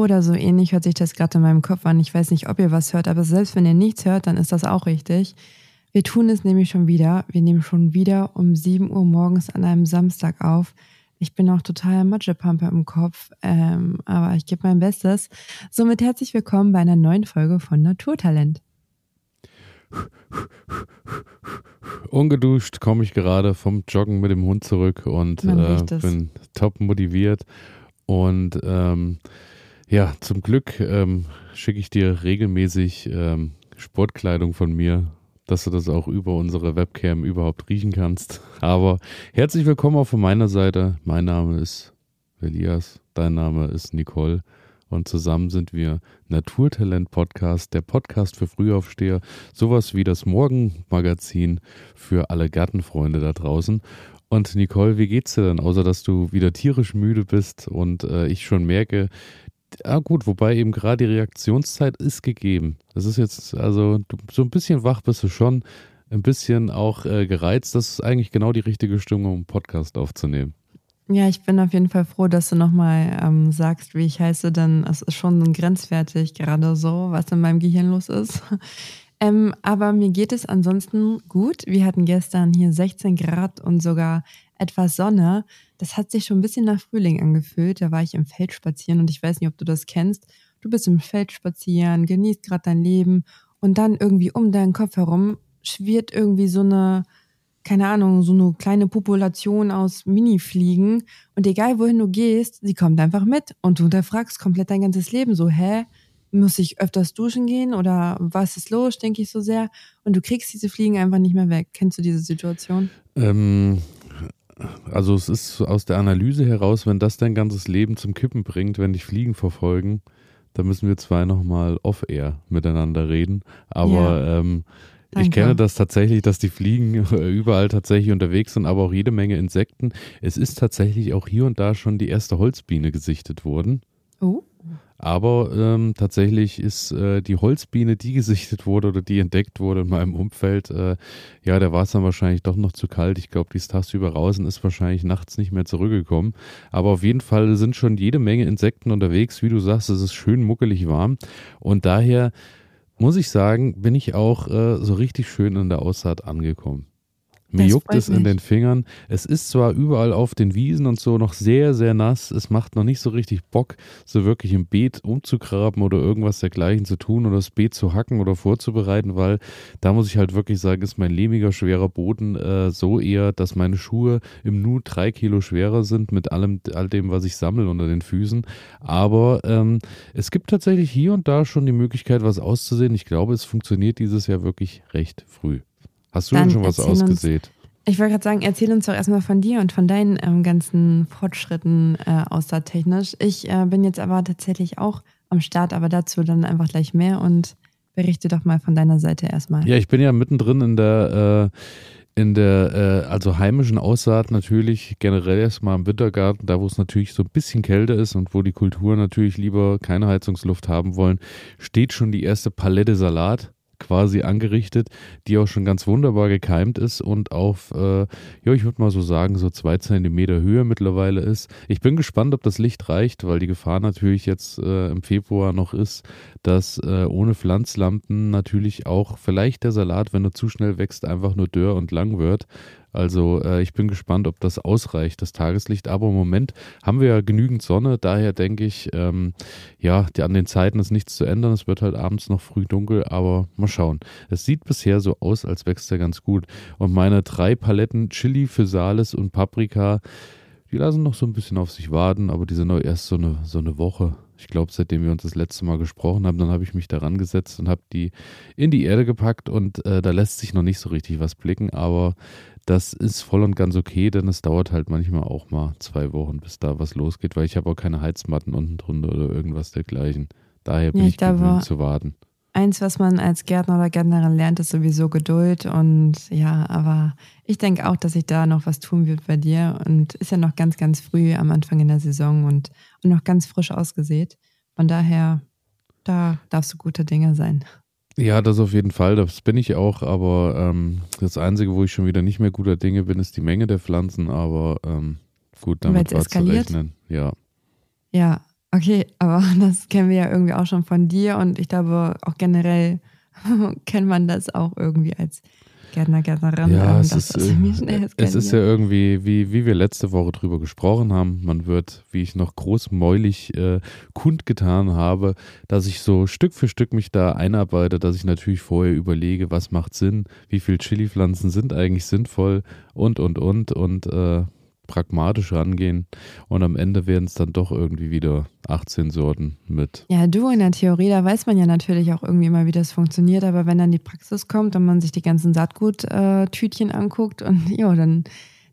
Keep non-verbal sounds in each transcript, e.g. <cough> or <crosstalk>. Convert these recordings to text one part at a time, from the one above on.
So oder so ähnlich hört sich das gerade in meinem Kopf an. Ich weiß nicht, ob ihr was hört, aber selbst wenn ihr nichts hört, dann ist das auch richtig. Wir tun es nämlich schon wieder. Wir nehmen schon wieder um 7 Uhr morgens an einem Samstag auf. Ich bin auch total Matschepampe im Kopf, ähm, aber ich gebe mein Bestes. Somit herzlich willkommen bei einer neuen Folge von Naturtalent. Ungeduscht komme ich gerade vom Joggen mit dem Hund zurück und äh, bin top motiviert. Und ähm, ja, zum Glück ähm, schicke ich dir regelmäßig ähm, Sportkleidung von mir dass du das auch über unsere Webcam überhaupt riechen kannst. Aber herzlich willkommen auch von meiner Seite. Mein Name ist Elias, dein Name ist Nicole und zusammen sind wir Naturtalent Podcast, der Podcast für Frühaufsteher, sowas wie das Morgenmagazin für alle Gartenfreunde da draußen. Und Nicole, wie geht's dir denn, außer dass du wieder tierisch müde bist und äh, ich schon merke, ja gut, wobei eben gerade die Reaktionszeit ist gegeben. Das ist jetzt, also so ein bisschen wach bist du schon, ein bisschen auch äh, gereizt. Das ist eigentlich genau die richtige Stimmung, um einen Podcast aufzunehmen. Ja, ich bin auf jeden Fall froh, dass du nochmal ähm, sagst, wie ich heiße, denn es ist schon grenzwertig gerade so, was in meinem Gehirn los ist. <laughs> ähm, aber mir geht es ansonsten gut. Wir hatten gestern hier 16 Grad und sogar etwas Sonne. Das hat sich schon ein bisschen nach Frühling angefühlt. Da war ich im Feld spazieren und ich weiß nicht, ob du das kennst. Du bist im Feld spazieren, genießt gerade dein Leben und dann irgendwie um deinen Kopf herum schwirrt irgendwie so eine, keine Ahnung, so eine kleine Population aus Mini-Fliegen. Und egal wohin du gehst, sie kommt einfach mit und du hinterfragst komplett dein ganzes Leben so, hä? Muss ich öfters duschen gehen oder was ist los, denke ich so sehr. Und du kriegst diese Fliegen einfach nicht mehr weg. Kennst du diese Situation? Ähm, also es ist aus der Analyse heraus, wenn das dein ganzes Leben zum Kippen bringt, wenn dich Fliegen verfolgen, dann müssen wir zwei nochmal off-air miteinander reden. Aber ja. ähm, ich kenne das tatsächlich, dass die Fliegen <laughs> überall tatsächlich unterwegs sind, aber auch jede Menge Insekten. Es ist tatsächlich auch hier und da schon die erste Holzbiene gesichtet worden. Oh. Aber ähm, tatsächlich ist äh, die Holzbiene, die gesichtet wurde oder die entdeckt wurde in meinem Umfeld, äh, ja, der war es dann wahrscheinlich doch noch zu kalt. Ich glaube, die ist tagsüber raus und ist wahrscheinlich nachts nicht mehr zurückgekommen. Aber auf jeden Fall sind schon jede Menge Insekten unterwegs. Wie du sagst, es ist schön muckelig warm. Und daher muss ich sagen, bin ich auch äh, so richtig schön in der Aussaat angekommen. Mir das juckt es in den Fingern. Es ist zwar überall auf den Wiesen und so noch sehr, sehr nass. Es macht noch nicht so richtig Bock, so wirklich im Beet umzugraben oder irgendwas dergleichen zu tun oder das Beet zu hacken oder vorzubereiten, weil da muss ich halt wirklich sagen, ist mein lehmiger, schwerer Boden äh, so eher, dass meine Schuhe im Nu drei Kilo schwerer sind mit allem, all dem, was ich sammle unter den Füßen. Aber ähm, es gibt tatsächlich hier und da schon die Möglichkeit, was auszusehen. Ich glaube, es funktioniert dieses Jahr wirklich recht früh. Hast du denn schon was ausgesät? ich wollte gerade sagen, erzähl uns doch erstmal von dir und von deinen ähm, ganzen Fortschritten äh, außertechnisch. Ich äh, bin jetzt aber tatsächlich auch am Start, aber dazu dann einfach gleich mehr und berichte doch mal von deiner Seite erstmal. Ja, ich bin ja mittendrin in der äh, in der äh, also heimischen Aussaat natürlich generell erstmal im Wintergarten, da wo es natürlich so ein bisschen kälter ist und wo die Kulturen natürlich lieber keine Heizungsluft haben wollen, steht schon die erste Palette Salat quasi angerichtet, die auch schon ganz wunderbar gekeimt ist und auf, äh, ja, ich würde mal so sagen, so zwei Zentimeter Höhe mittlerweile ist. Ich bin gespannt, ob das Licht reicht, weil die Gefahr natürlich jetzt äh, im Februar noch ist, dass äh, ohne Pflanzlampen natürlich auch vielleicht der Salat, wenn er zu schnell wächst, einfach nur dürr und lang wird. Also äh, ich bin gespannt, ob das ausreicht, das Tageslicht. Aber im Moment haben wir ja genügend Sonne. Daher denke ich, ähm, ja, die, an den Zeiten ist nichts zu ändern. Es wird halt abends noch früh dunkel, aber mal schauen. Es sieht bisher so aus, als wächst er ganz gut. Und meine drei Paletten Chili, Physalis und Paprika, die lassen noch so ein bisschen auf sich warten, aber die sind noch erst so eine, so eine Woche. Ich glaube, seitdem wir uns das letzte Mal gesprochen haben, dann habe ich mich daran gesetzt und habe die in die Erde gepackt und äh, da lässt sich noch nicht so richtig was blicken, aber das ist voll und ganz okay, denn es dauert halt manchmal auch mal zwei Wochen, bis da was losgeht, weil ich habe auch keine Heizmatten unten drunter oder irgendwas dergleichen. Daher bin ja, ich, ich gewöhnt zu warten. Eins, was man als Gärtner oder Gärtnerin lernt, ist sowieso Geduld. Und ja, aber ich denke auch, dass sich da noch was tun wird bei dir. Und ist ja noch ganz, ganz früh am Anfang in der Saison und, und noch ganz frisch ausgesät. Von daher, da darfst du guter Dinge sein. Ja, das auf jeden Fall, das bin ich auch, aber ähm, das Einzige, wo ich schon wieder nicht mehr guter Dinge bin, ist die Menge der Pflanzen, aber ähm, gut, damit war zu rechnen. Ja. Ja, Okay, aber <laughs> das kennen wir ja irgendwie auch schon von dir und ich glaube auch generell <laughs> kennt man das auch irgendwie als Gärtner, Gärtnerin. Ja, ähm, es ist, äh, es ist ja irgendwie, wie, wie wir letzte Woche drüber gesprochen haben, man wird, wie ich noch großmäulig äh, kundgetan habe, dass ich so Stück für Stück mich da einarbeite, dass ich natürlich vorher überlege, was macht Sinn, wie viele Chili-Pflanzen sind eigentlich sinnvoll und, und, und, und äh, pragmatisch rangehen und am Ende werden es dann doch irgendwie wieder 18 Sorten mit. Ja, du in der Theorie, da weiß man ja natürlich auch irgendwie immer, wie das funktioniert, aber wenn dann die Praxis kommt und man sich die ganzen Saatguttütchen anguckt und <laughs> ja, dann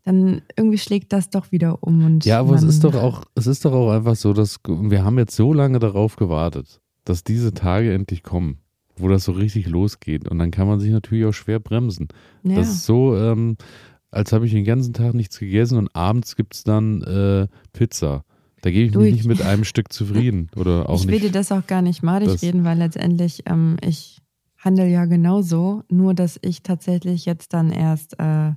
dann irgendwie schlägt das doch wieder um. Und ja, aber es ist doch auch, es ist doch auch einfach so, dass wir haben jetzt so lange darauf gewartet, dass diese Tage endlich kommen, wo das so richtig losgeht. Und dann kann man sich natürlich auch schwer bremsen. Ja. Das ist so, ähm, als habe ich den ganzen Tag nichts gegessen und abends gibt es dann äh, Pizza. Da gebe ich du, mich nicht mit einem Stück zufrieden. <laughs> Oder auch ich will dir das auch gar nicht madig reden, weil letztendlich ähm, ich handle ja genauso, nur dass ich tatsächlich jetzt dann erst äh,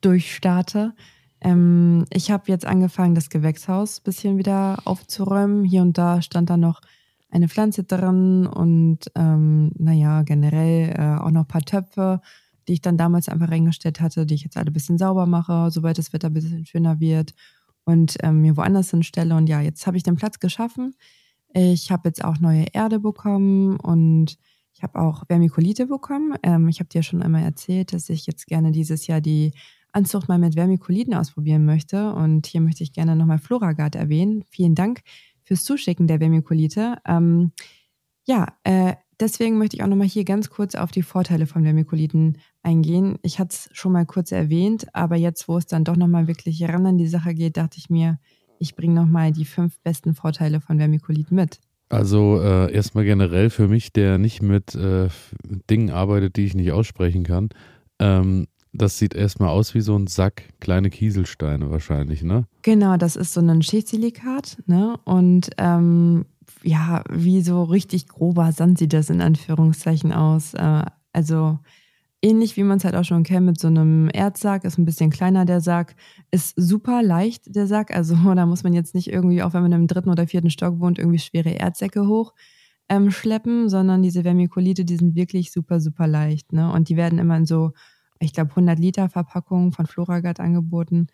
durchstarte. Ähm, ich habe jetzt angefangen, das Gewächshaus ein bisschen wieder aufzuräumen. Hier und da stand da noch eine Pflanze drin und ähm, naja, generell äh, auch noch ein paar Töpfe die ich dann damals einfach reingestellt hatte, die ich jetzt alle ein bisschen sauber mache, sobald das Wetter ein bisschen schöner wird und ähm, mir woanders hinstelle. Und ja, jetzt habe ich den Platz geschaffen. Ich habe jetzt auch neue Erde bekommen und ich habe auch Vermikulite bekommen. Ähm, ich habe dir schon einmal erzählt, dass ich jetzt gerne dieses Jahr die Anzucht mal mit Vermikuliten ausprobieren möchte. Und hier möchte ich gerne nochmal Floragard erwähnen. Vielen Dank fürs Zuschicken der Vermikulite. Ähm, ja, äh, deswegen möchte ich auch nochmal hier ganz kurz auf die Vorteile von Vermikuliten eingehen. Ich hatte es schon mal kurz erwähnt, aber jetzt, wo es dann doch nochmal wirklich ran an die Sache geht, dachte ich mir, ich bringe nochmal die fünf besten Vorteile von Vermikuliten mit. Also äh, erstmal generell für mich, der nicht mit äh, Dingen arbeitet, die ich nicht aussprechen kann. Ähm, das sieht erstmal aus wie so ein Sack kleine Kieselsteine wahrscheinlich, ne? Genau, das ist so ein Schichtsilikat, ne? Und ähm, ja, wie so richtig grober Sand sieht das in Anführungszeichen aus. Äh, also ähnlich wie man es halt auch schon kennt mit so einem Erdsack, ist ein bisschen kleiner der Sack, ist super leicht der Sack. Also <laughs> da muss man jetzt nicht irgendwie, auch wenn man im dritten oder vierten Stock wohnt, irgendwie schwere Erdsäcke hoch ähm, schleppen, sondern diese Vermikulite, die sind wirklich super, super leicht. Ne? Und die werden immer in so, ich glaube, 100 Liter Verpackungen von Floragard angeboten.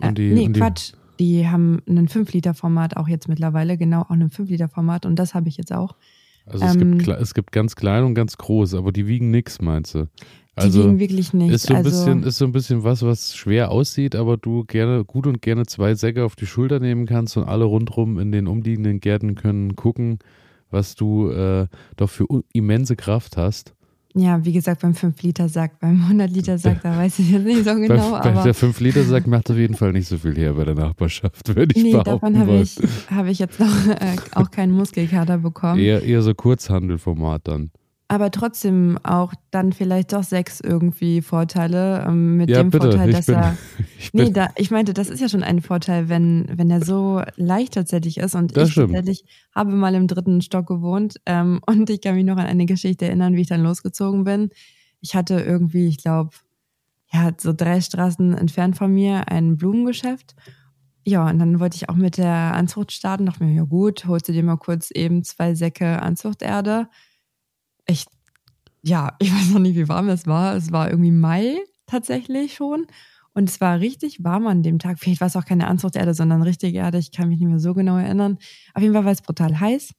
Äh, die, nee, Quatsch. Die haben ein 5-Liter-Format auch jetzt mittlerweile, genau auch ein 5-Liter-Format und das habe ich jetzt auch. Also es, ähm, gibt, es gibt ganz klein und ganz groß, aber die wiegen nichts, meinst du? Also die wiegen wirklich nichts. Ist so, ein also, bisschen, ist so ein bisschen was, was schwer aussieht, aber du gerne gut und gerne zwei Säcke auf die Schulter nehmen kannst und alle rundrum in den umliegenden Gärten können gucken, was du äh, doch für immense Kraft hast. Ja, wie gesagt, beim 5-Liter-Sack, beim 100-Liter-Sack, da weiß ich jetzt nicht so genau. Bei, bei der 5-Liter-Sack macht auf jeden Fall nicht so viel her bei der Nachbarschaft, würde ich nee, behaupten. davon habe ich, hab ich jetzt noch äh, auch keinen Muskelkater bekommen. Eher, eher so Kurzhandelformat dann aber trotzdem auch dann vielleicht doch sechs irgendwie Vorteile ähm, mit ja, dem bitte, Vorteil, dass bin, er. <laughs> Ich nee, da, ich meinte, das ist ja schon ein Vorteil, wenn, wenn er so leicht tatsächlich ist. Und das ich stimmt. tatsächlich habe mal im dritten Stock gewohnt ähm, <laughs> und ich kann mich noch an eine Geschichte erinnern, wie ich dann losgezogen bin. Ich hatte irgendwie, ich glaube, ja, so drei Straßen entfernt von mir ein Blumengeschäft. Ja, und dann wollte ich auch mit der Anzucht starten. Dachte mir, ja gut, holst du dir mal kurz eben zwei Säcke Anzuchterde echt, ja, <laughs> ich weiß noch nicht, wie warm es war. Es war irgendwie Mai tatsächlich schon. Und es war richtig warm an dem Tag. Vielleicht war es auch keine Anzuchterde, sondern richtige Erde. Ich kann mich nicht mehr so genau erinnern. Auf jeden Fall war es brutal heiß.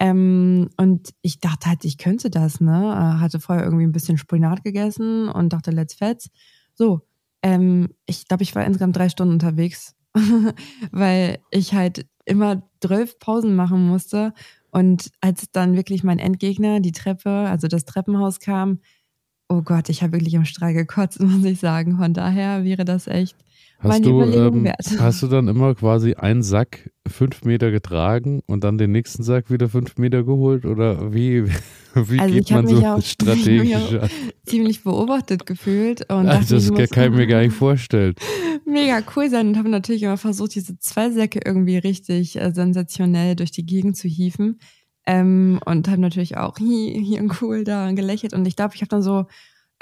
Ähm, und ich dachte halt, ich könnte das, ne? Äh, hatte vorher irgendwie ein bisschen Spinat gegessen und dachte, let's fetz. So, ähm, ich glaube, ich war insgesamt drei Stunden unterwegs, <laughs> weil ich halt immer zwölf Pausen machen musste und als dann wirklich mein Endgegner, die Treppe, also das Treppenhaus kam, oh Gott, ich habe wirklich im Strahl gekotzt, <laughs> muss ich sagen. Von daher wäre das echt Hast du, ähm, <laughs> hast du dann immer quasi einen Sack fünf Meter getragen und dann den nächsten Sack wieder fünf Meter geholt? Oder wie, <laughs> wie also geht man so auch, <laughs> strategisch an? ziemlich beobachtet gefühlt. Und also das muss, kann ich mir gar nicht vorstellen. Mega cool sein und habe natürlich immer versucht, diese zwei Säcke irgendwie richtig äh, sensationell durch die Gegend zu hieven. Ähm, und habe natürlich auch hier, hier cool da gelächelt. Und ich glaube, ich habe dann so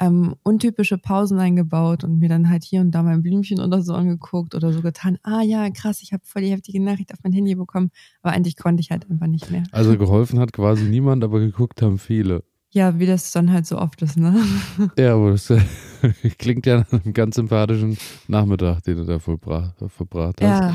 ähm, untypische Pausen eingebaut und mir dann halt hier und da mein Blümchen oder so angeguckt oder so getan, ah ja, krass, ich habe voll die heftige Nachricht auf mein Handy bekommen, aber eigentlich konnte ich halt einfach nicht mehr. Also geholfen hat quasi niemand, aber geguckt haben viele. Ja, wie das dann halt so oft ist, ne? <laughs> Ja, aber das <laughs> klingt ja nach einem ganz sympathischen Nachmittag, den du da verbracht, verbracht hast. Ja.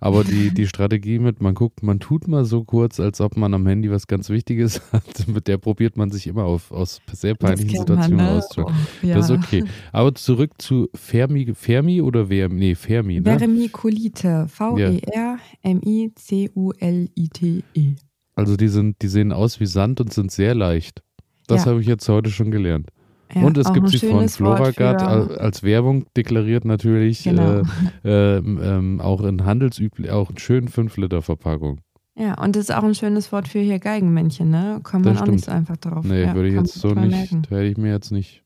Aber die, die Strategie mit, man guckt, man tut mal so kurz, als ob man am Handy was ganz Wichtiges <laughs> hat, mit der probiert man sich immer auf, aus sehr peinlichen Situationen ne? auszuholen. Oh, ja. Das ist okay. Aber zurück zu Fermi, Fermi oder wer? Nee, Fermi. Ne? Vermiculite. V-E-R-M-I-C-U-L-I-T-E. Also die sind, die sehen aus wie Sand und sind sehr leicht. Das ja. habe ich jetzt heute schon gelernt. Ja, und es gibt sie von Floragard als Werbung deklariert natürlich, genau. äh, äh, <laughs> äh, auch in handelsüblich, auch in schönen 5-Liter-Verpackung. Ja, und das ist auch ein schönes Wort für hier Geigenmännchen, ne? Kommt man auch nicht so einfach drauf. Nee, ja, würde ich jetzt so nicht, hätte ich mir jetzt nicht.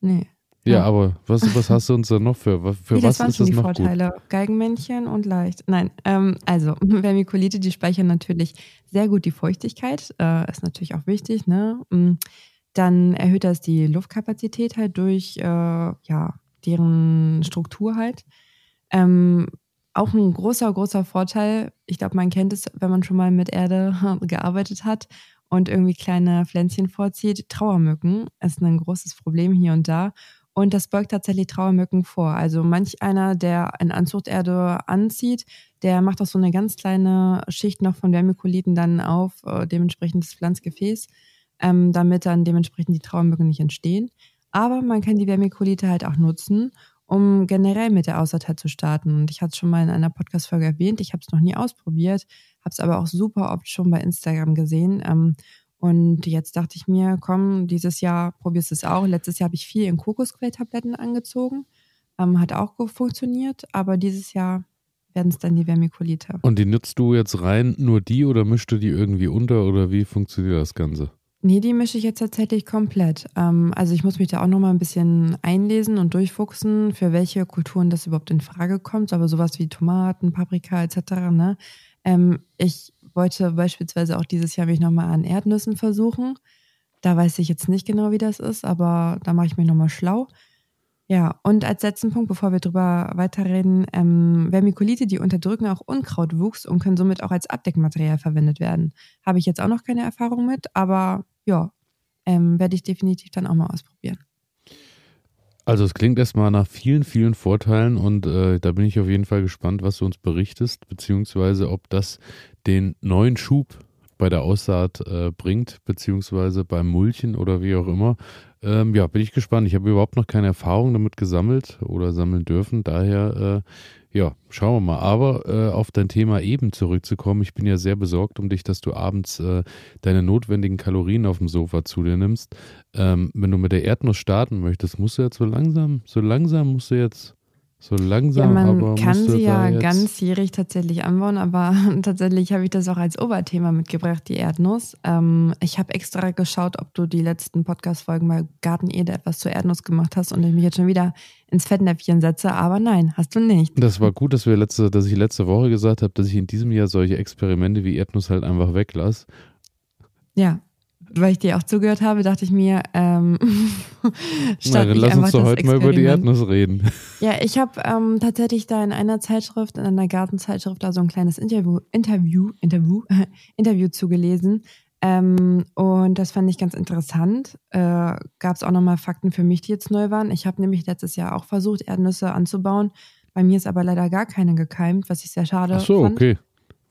Nee. Ja, ja, aber was, was hast du uns da noch für? Für nee, was das ist das die noch Vorteile. Gut? Geigenmännchen und leicht. Nein, ähm, also <laughs> Vermiculite, die speichern natürlich sehr gut die Feuchtigkeit. Äh, ist natürlich auch wichtig, ne? Dann erhöht das die Luftkapazität halt durch äh, ja, deren Struktur halt. Ähm, auch ein großer, großer Vorteil, ich glaube, man kennt es, wenn man schon mal mit Erde <laughs> gearbeitet hat und irgendwie kleine Pflänzchen vorzieht. Trauermücken ist ein großes Problem hier und da. Und das beugt tatsächlich Trauermücken vor. Also manch einer, der eine Anzuchterde anzieht, der macht auch so eine ganz kleine Schicht noch von Vermiculiten dann auf, äh, dementsprechend das Pflanzgefäß ähm, damit dann dementsprechend die Trauermücken nicht entstehen. Aber man kann die Vermiculite halt auch nutzen, um generell mit der Aussaatheit zu starten. Und ich hatte es schon mal in einer Podcast-Folge erwähnt, ich habe es noch nie ausprobiert, habe es aber auch super oft schon bei Instagram gesehen. Ähm, und jetzt dachte ich mir, komm, dieses Jahr probierst du es auch. Letztes Jahr habe ich viel in Kokosquelltabletten angezogen. Ähm, hat auch funktioniert, aber dieses Jahr werden es dann die Vermiculite. Und die nutzt du jetzt rein nur die oder mischst du die irgendwie unter oder wie funktioniert das Ganze? Nee, die mische ich jetzt tatsächlich komplett. Ähm, also ich muss mich da auch nochmal ein bisschen einlesen und durchfuchsen, für welche Kulturen das überhaupt in Frage kommt. Aber sowas wie Tomaten, Paprika etc. Ne? Ähm, ich wollte beispielsweise auch dieses Jahr mich nochmal an Erdnüssen versuchen. Da weiß ich jetzt nicht genau, wie das ist, aber da mache ich mich nochmal schlau. Ja, und als letzten Punkt, bevor wir drüber weiterreden, ähm, Vermiculite, die unterdrücken auch Unkrautwuchs und können somit auch als Abdeckmaterial verwendet werden. Habe ich jetzt auch noch keine Erfahrung mit, aber ja, ähm, werde ich definitiv dann auch mal ausprobieren. Also es klingt erstmal nach vielen, vielen Vorteilen und äh, da bin ich auf jeden Fall gespannt, was du uns berichtest, beziehungsweise ob das den neuen Schub bei der Aussaat äh, bringt, beziehungsweise beim Mulchen oder wie auch immer. Ähm, ja, bin ich gespannt. Ich habe überhaupt noch keine Erfahrung damit gesammelt oder sammeln dürfen. Daher äh, ja, schauen wir mal. Aber äh, auf dein Thema eben zurückzukommen, ich bin ja sehr besorgt um dich, dass du abends äh, deine notwendigen Kalorien auf dem Sofa zu dir nimmst. Ähm, wenn du mit der Erdnuss starten möchtest, musst du jetzt so langsam, so langsam musst du jetzt so langsam, ja, man kann sie ja ganzjährig tatsächlich anbauen, aber <laughs> tatsächlich habe ich das auch als Oberthema mitgebracht, die Erdnuss. Ähm, ich habe extra geschaut, ob du die letzten Podcast-Folgen bei Garten Ede etwas zur Erdnuss gemacht hast und ich mich jetzt schon wieder ins Fettnäpfchen setze, aber nein, hast du nicht. Das war gut, dass wir letzte, dass ich letzte Woche gesagt habe, dass ich in diesem Jahr solche Experimente wie Erdnuss halt einfach weglasse. Ja, weil ich dir auch zugehört habe, dachte ich mir, ähm, <laughs> statt Na, dann lass uns doch heute mal über die Erdnuss reden. <laughs> Ja, ich habe ähm, tatsächlich da in einer Zeitschrift, in einer Gartenzeitschrift, da so ein kleines Interview, Interview, Interview, <laughs> Interview zugelesen. Ähm, und das fand ich ganz interessant. Äh, Gab es auch nochmal Fakten für mich, die jetzt neu waren. Ich habe nämlich letztes Jahr auch versucht, Erdnüsse anzubauen. Bei mir ist aber leider gar keine gekeimt, was ich sehr schade Ach so, fand. okay.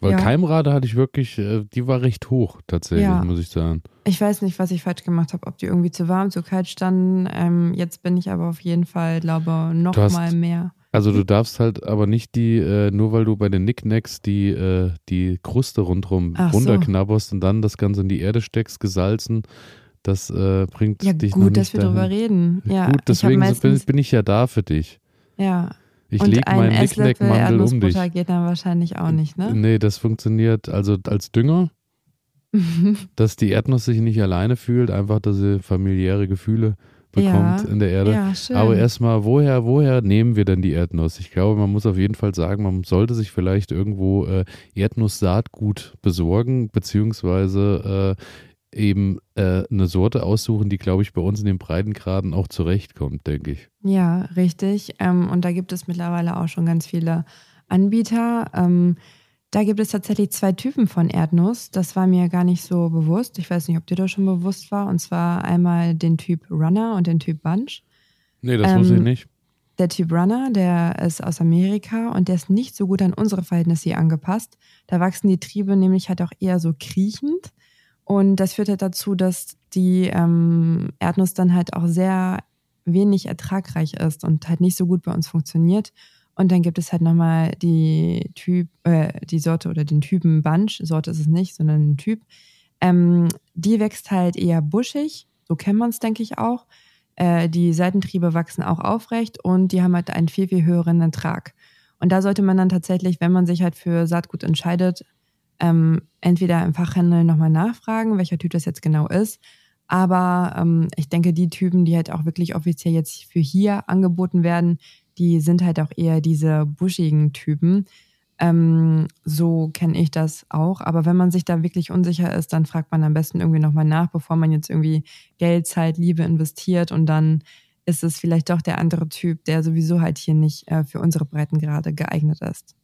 Weil ja. Keimrate hatte ich wirklich, äh, die war recht hoch tatsächlich, ja. muss ich sagen. Ich weiß nicht, was ich falsch gemacht habe, ob die irgendwie zu warm, zu kalt standen. Ähm, jetzt bin ich aber auf jeden Fall, glaube noch hast, mal mehr. Also du darfst halt aber nicht die, äh, nur weil du bei den Nicknacks die, äh, die Kruste rundherum Ach runterknabberst so. und dann das Ganze in die Erde steckst, gesalzen, das äh, bringt ja, dich gut, nicht dass wir dahin. drüber reden. Ja, gut, deswegen bin, bin ich ja da für dich. Ja, ich lege meinen Nicknack-Mandel um dich. geht dann wahrscheinlich auch nicht, ne? Nee, das funktioniert also als Dünger, <laughs> dass die Erdnuss sich nicht alleine fühlt, einfach, dass sie familiäre Gefühle bekommt ja, in der Erde. Ja, schön. Aber erstmal, woher, woher nehmen wir denn die Erdnuss? Ich glaube, man muss auf jeden Fall sagen, man sollte sich vielleicht irgendwo äh, Erdnusssaatgut besorgen, beziehungsweise äh, eben äh, eine Sorte aussuchen, die, glaube ich, bei uns in den Breitengraden auch zurechtkommt, denke ich. Ja, richtig. Ähm, und da gibt es mittlerweile auch schon ganz viele Anbieter. Ähm, da gibt es tatsächlich zwei Typen von Erdnuss. Das war mir gar nicht so bewusst. Ich weiß nicht, ob dir das schon bewusst war. Und zwar einmal den Typ Runner und den Typ Bunch. Nee, das ähm, wusste ich nicht. Der Typ Runner, der ist aus Amerika und der ist nicht so gut an unsere Verhältnisse hier angepasst. Da wachsen die Triebe nämlich halt auch eher so kriechend. Und das führt halt dazu, dass die ähm, Erdnuss dann halt auch sehr wenig ertragreich ist und halt nicht so gut bei uns funktioniert. Und dann gibt es halt nochmal die Typ, äh, die Sorte oder den Typen Bunch, Sorte ist es nicht, sondern ein Typ. Ähm, die wächst halt eher buschig, so kennt man es, denke ich, auch. Äh, die Seitentriebe wachsen auch aufrecht und die haben halt einen viel, viel höheren Ertrag. Und da sollte man dann tatsächlich, wenn man sich halt für Saatgut entscheidet, ähm, entweder im Fachhandel nochmal nachfragen, welcher Typ das jetzt genau ist. Aber ähm, ich denke, die Typen, die halt auch wirklich offiziell jetzt für hier angeboten werden, die sind halt auch eher diese buschigen Typen. Ähm, so kenne ich das auch. Aber wenn man sich da wirklich unsicher ist, dann fragt man am besten irgendwie nochmal nach, bevor man jetzt irgendwie Geld, Zeit, Liebe investiert und dann ist es vielleicht doch der andere Typ, der sowieso halt hier nicht äh, für unsere Breitengrade geeignet ist.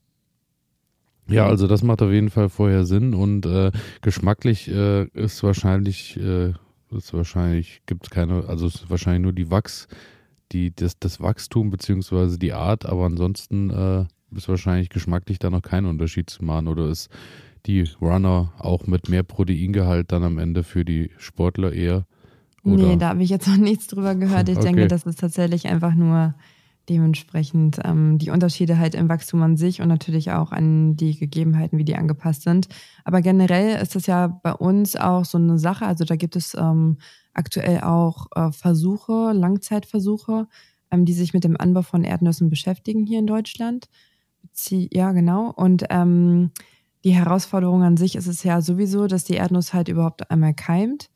Ja, also das macht auf jeden Fall vorher Sinn und äh, geschmacklich äh, ist wahrscheinlich, äh, ist wahrscheinlich, gibt es keine, also es ist wahrscheinlich nur die Wachs, die, das, das Wachstum beziehungsweise die Art, aber ansonsten äh, ist wahrscheinlich geschmacklich da noch kein Unterschied zu machen oder ist die Runner auch mit mehr Proteingehalt dann am Ende für die Sportler eher? Oder? Nee, da habe ich jetzt noch nichts drüber gehört. Ich okay. denke, das ist tatsächlich einfach nur dementsprechend ähm, die Unterschiede halt im Wachstum an sich und natürlich auch an die Gegebenheiten, wie die angepasst sind. Aber generell ist das ja bei uns auch so eine Sache. Also da gibt es ähm, aktuell auch äh, Versuche, Langzeitversuche, ähm, die sich mit dem Anbau von Erdnüssen beschäftigen hier in Deutschland. Ja, genau. Und ähm, die Herausforderung an sich ist es ja sowieso, dass die Erdnuss halt überhaupt einmal keimt.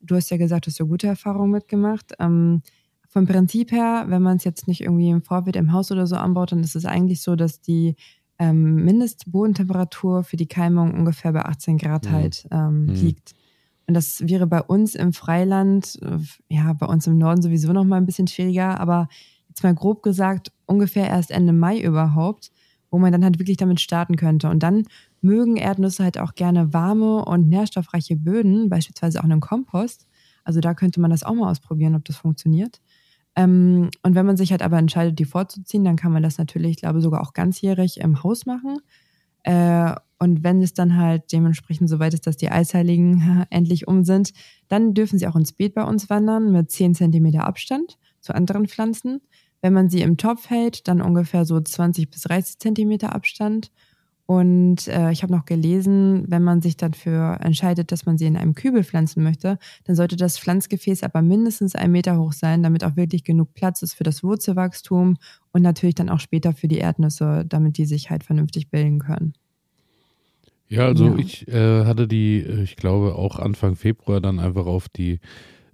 Du hast ja gesagt, du hast ja gute Erfahrungen mitgemacht. Ähm, vom Prinzip her, wenn man es jetzt nicht irgendwie im Vorbild im Haus oder so anbaut, dann ist es eigentlich so, dass die ähm, Mindestbodentemperatur für die Keimung ungefähr bei 18 Grad mhm. halt ähm, mhm. liegt. Und das wäre bei uns im Freiland, äh, ja, bei uns im Norden sowieso noch mal ein bisschen schwieriger, aber jetzt mal grob gesagt, ungefähr erst Ende Mai überhaupt, wo man dann halt wirklich damit starten könnte. Und dann mögen Erdnüsse halt auch gerne warme und nährstoffreiche Böden, beispielsweise auch einen Kompost. Also da könnte man das auch mal ausprobieren, ob das funktioniert. Ähm, und wenn man sich halt aber entscheidet, die vorzuziehen, dann kann man das natürlich, ich glaube, sogar auch ganzjährig im Haus machen. Äh, und wenn es dann halt dementsprechend soweit ist, dass die Eisheiligen <laughs> endlich um sind, dann dürfen sie auch ins Beet bei uns wandern mit 10 cm Abstand zu anderen Pflanzen. Wenn man sie im Topf hält, dann ungefähr so 20 bis 30 cm Abstand. Und äh, ich habe noch gelesen, wenn man sich dafür entscheidet, dass man sie in einem Kübel pflanzen möchte, dann sollte das Pflanzgefäß aber mindestens einen Meter hoch sein, damit auch wirklich genug Platz ist für das Wurzelwachstum und natürlich dann auch später für die Erdnüsse, damit die sich halt vernünftig bilden können. Ja, also ja. ich äh, hatte die, äh, ich glaube, auch Anfang Februar dann einfach auf die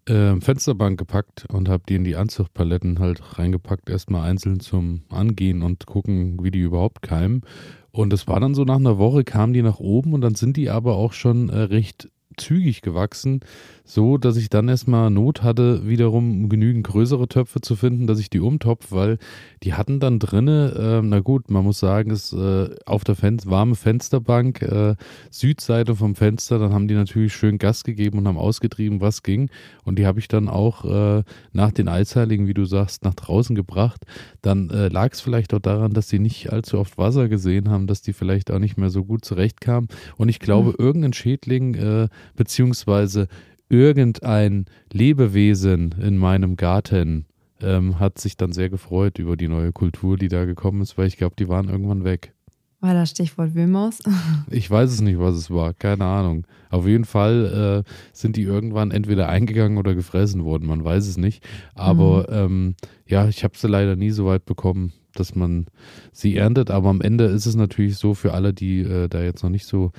äh, Fensterbank gepackt und habe die in die Anzuchtpaletten halt reingepackt, erstmal einzeln zum Angehen und gucken, wie die überhaupt keimen. Und es war dann so nach einer Woche kamen die nach oben und dann sind die aber auch schon äh, recht zügig gewachsen, so dass ich dann erstmal Not hatte, wiederum genügend größere Töpfe zu finden, dass ich die umtopf, weil die hatten dann drinne, äh, na gut, man muss sagen, ist äh, auf der Fen warme Fensterbank, äh, Südseite vom Fenster, dann haben die natürlich schön Gas gegeben und haben ausgetrieben, was ging. Und die habe ich dann auch äh, nach den Eisheiligen, wie du sagst, nach draußen gebracht. Dann äh, lag es vielleicht auch daran, dass die nicht allzu oft Wasser gesehen haben, dass die vielleicht auch nicht mehr so gut zurechtkamen. Und ich glaube, mhm. irgendein Schädling äh, beziehungsweise irgendein Lebewesen in meinem Garten ähm, hat sich dann sehr gefreut über die neue Kultur, die da gekommen ist, weil ich glaube, die waren irgendwann weg. War das Stichwort Wühlmaus? <laughs> ich weiß es nicht, was es war, keine Ahnung. Auf jeden Fall äh, sind die irgendwann entweder eingegangen oder gefressen worden, man weiß es nicht. Aber mhm. ähm, ja, ich habe sie leider nie so weit bekommen, dass man sie erntet. Aber am Ende ist es natürlich so für alle, die äh, da jetzt noch nicht so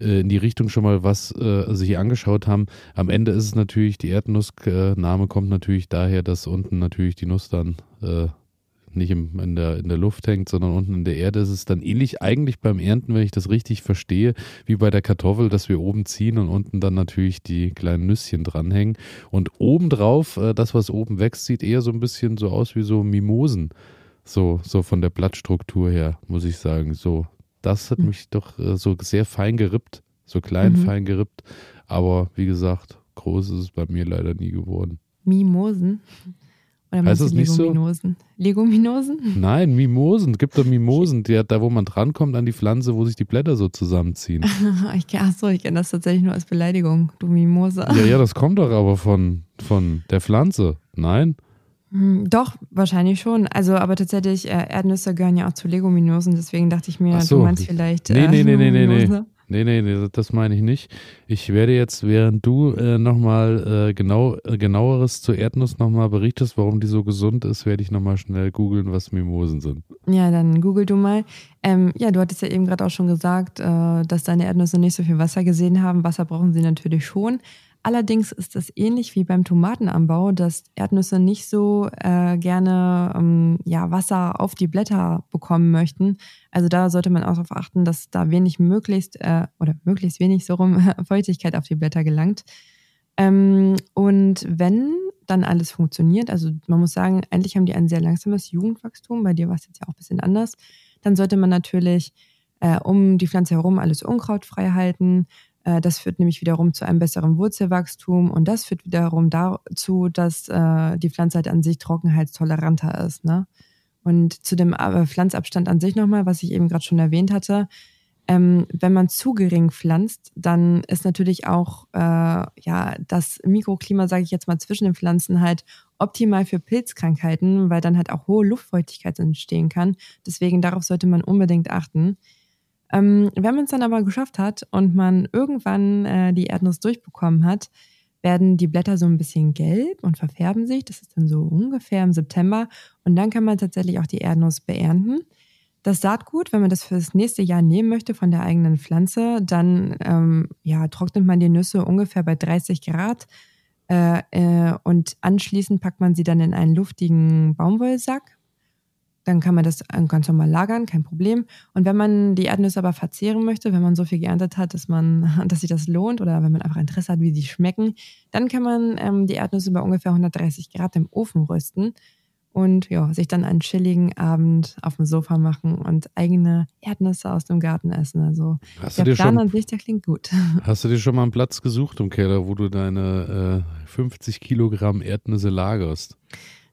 äh, in die Richtung schon mal was äh, sich angeschaut haben. Am Ende ist es natürlich, die Erdnussname kommt natürlich daher, dass unten natürlich die Nuss dann äh, nicht im, in, der, in der Luft hängt, sondern unten in der Erde, ist es dann ähnlich eigentlich beim Ernten, wenn ich das richtig verstehe, wie bei der Kartoffel, dass wir oben ziehen und unten dann natürlich die kleinen Nüsschen dranhängen. Und obendrauf, äh, das, was oben wächst, sieht eher so ein bisschen so aus wie so Mimosen. So, so von der Blattstruktur her, muss ich sagen. So, das hat mhm. mich doch äh, so sehr fein gerippt, so klein mhm. fein gerippt. Aber wie gesagt, groß ist es bei mir leider nie geworden. Mimosen? Oder heißt das nicht? So? Legominosen? <laughs> Nein, Mimosen. Es gibt doch Mimosen, die, da wo man drankommt an die Pflanze, wo sich die Blätter so zusammenziehen. <laughs> achso, ich kenne das tatsächlich nur als Beleidigung, du Mimose. Ja, ja, das kommt doch aber von, von der Pflanze. Nein? Hm, doch, wahrscheinlich schon. Also, aber tatsächlich, äh, Erdnüsse gehören ja auch zu Legominosen, deswegen dachte ich mir, so. du meinst vielleicht. Nee, nee, nee, nee, nee, nee. Nee, nee, nee, das meine ich nicht. Ich werde jetzt, während du äh, nochmal äh, genau, äh, genaueres zur Erdnuss nochmal berichtest, warum die so gesund ist, werde ich nochmal schnell googeln, was Mimosen sind. Ja, dann google du mal. Ähm, ja, du hattest ja eben gerade auch schon gesagt, äh, dass deine Erdnüsse nicht so viel Wasser gesehen haben. Wasser brauchen sie natürlich schon. Allerdings ist es ähnlich wie beim Tomatenanbau, dass Erdnüsse nicht so äh, gerne ähm, ja, Wasser auf die Blätter bekommen möchten. Also da sollte man auch darauf achten, dass da wenig möglichst äh, oder möglichst wenig so rum <laughs> Feuchtigkeit auf die Blätter gelangt. Ähm, und wenn dann alles funktioniert, also man muss sagen, eigentlich haben die ein sehr langsames Jugendwachstum, bei dir war es jetzt ja auch ein bisschen anders, dann sollte man natürlich äh, um die Pflanze herum alles unkrautfrei halten, das führt nämlich wiederum zu einem besseren Wurzelwachstum und das führt wiederum dazu, dass äh, die Pflanze halt an sich trockenheitstoleranter ist. Ne? Und zu dem äh, Pflanzabstand an sich nochmal, was ich eben gerade schon erwähnt hatte, ähm, wenn man zu gering pflanzt, dann ist natürlich auch äh, ja das Mikroklima, sage ich jetzt mal, zwischen den Pflanzen halt optimal für Pilzkrankheiten, weil dann halt auch hohe Luftfeuchtigkeit entstehen kann. Deswegen darauf sollte man unbedingt achten. Ähm, wenn man es dann aber geschafft hat und man irgendwann äh, die Erdnuss durchbekommen hat, werden die Blätter so ein bisschen gelb und verfärben sich. Das ist dann so ungefähr im September. Und dann kann man tatsächlich auch die Erdnuss beernten. Das Saatgut, wenn man das fürs nächste Jahr nehmen möchte von der eigenen Pflanze, dann ähm, ja, trocknet man die Nüsse ungefähr bei 30 Grad. Äh, äh, und anschließend packt man sie dann in einen luftigen Baumwollsack dann kann man das ganz normal lagern, kein Problem. Und wenn man die Erdnüsse aber verzehren möchte, wenn man so viel geerntet hat, dass man, <laughs> dass sich das lohnt oder wenn man einfach Interesse hat, wie die schmecken, dann kann man ähm, die Erdnüsse bei ungefähr 130 Grad im Ofen rösten und ja, sich dann einen chilligen Abend auf dem Sofa machen und eigene Erdnüsse aus dem Garten essen. Also hast der Plan schon, an sich, der klingt gut. <laughs> Hast du dir schon mal einen Platz gesucht im Keller, wo du deine äh, 50 Kilogramm Erdnüsse lagerst?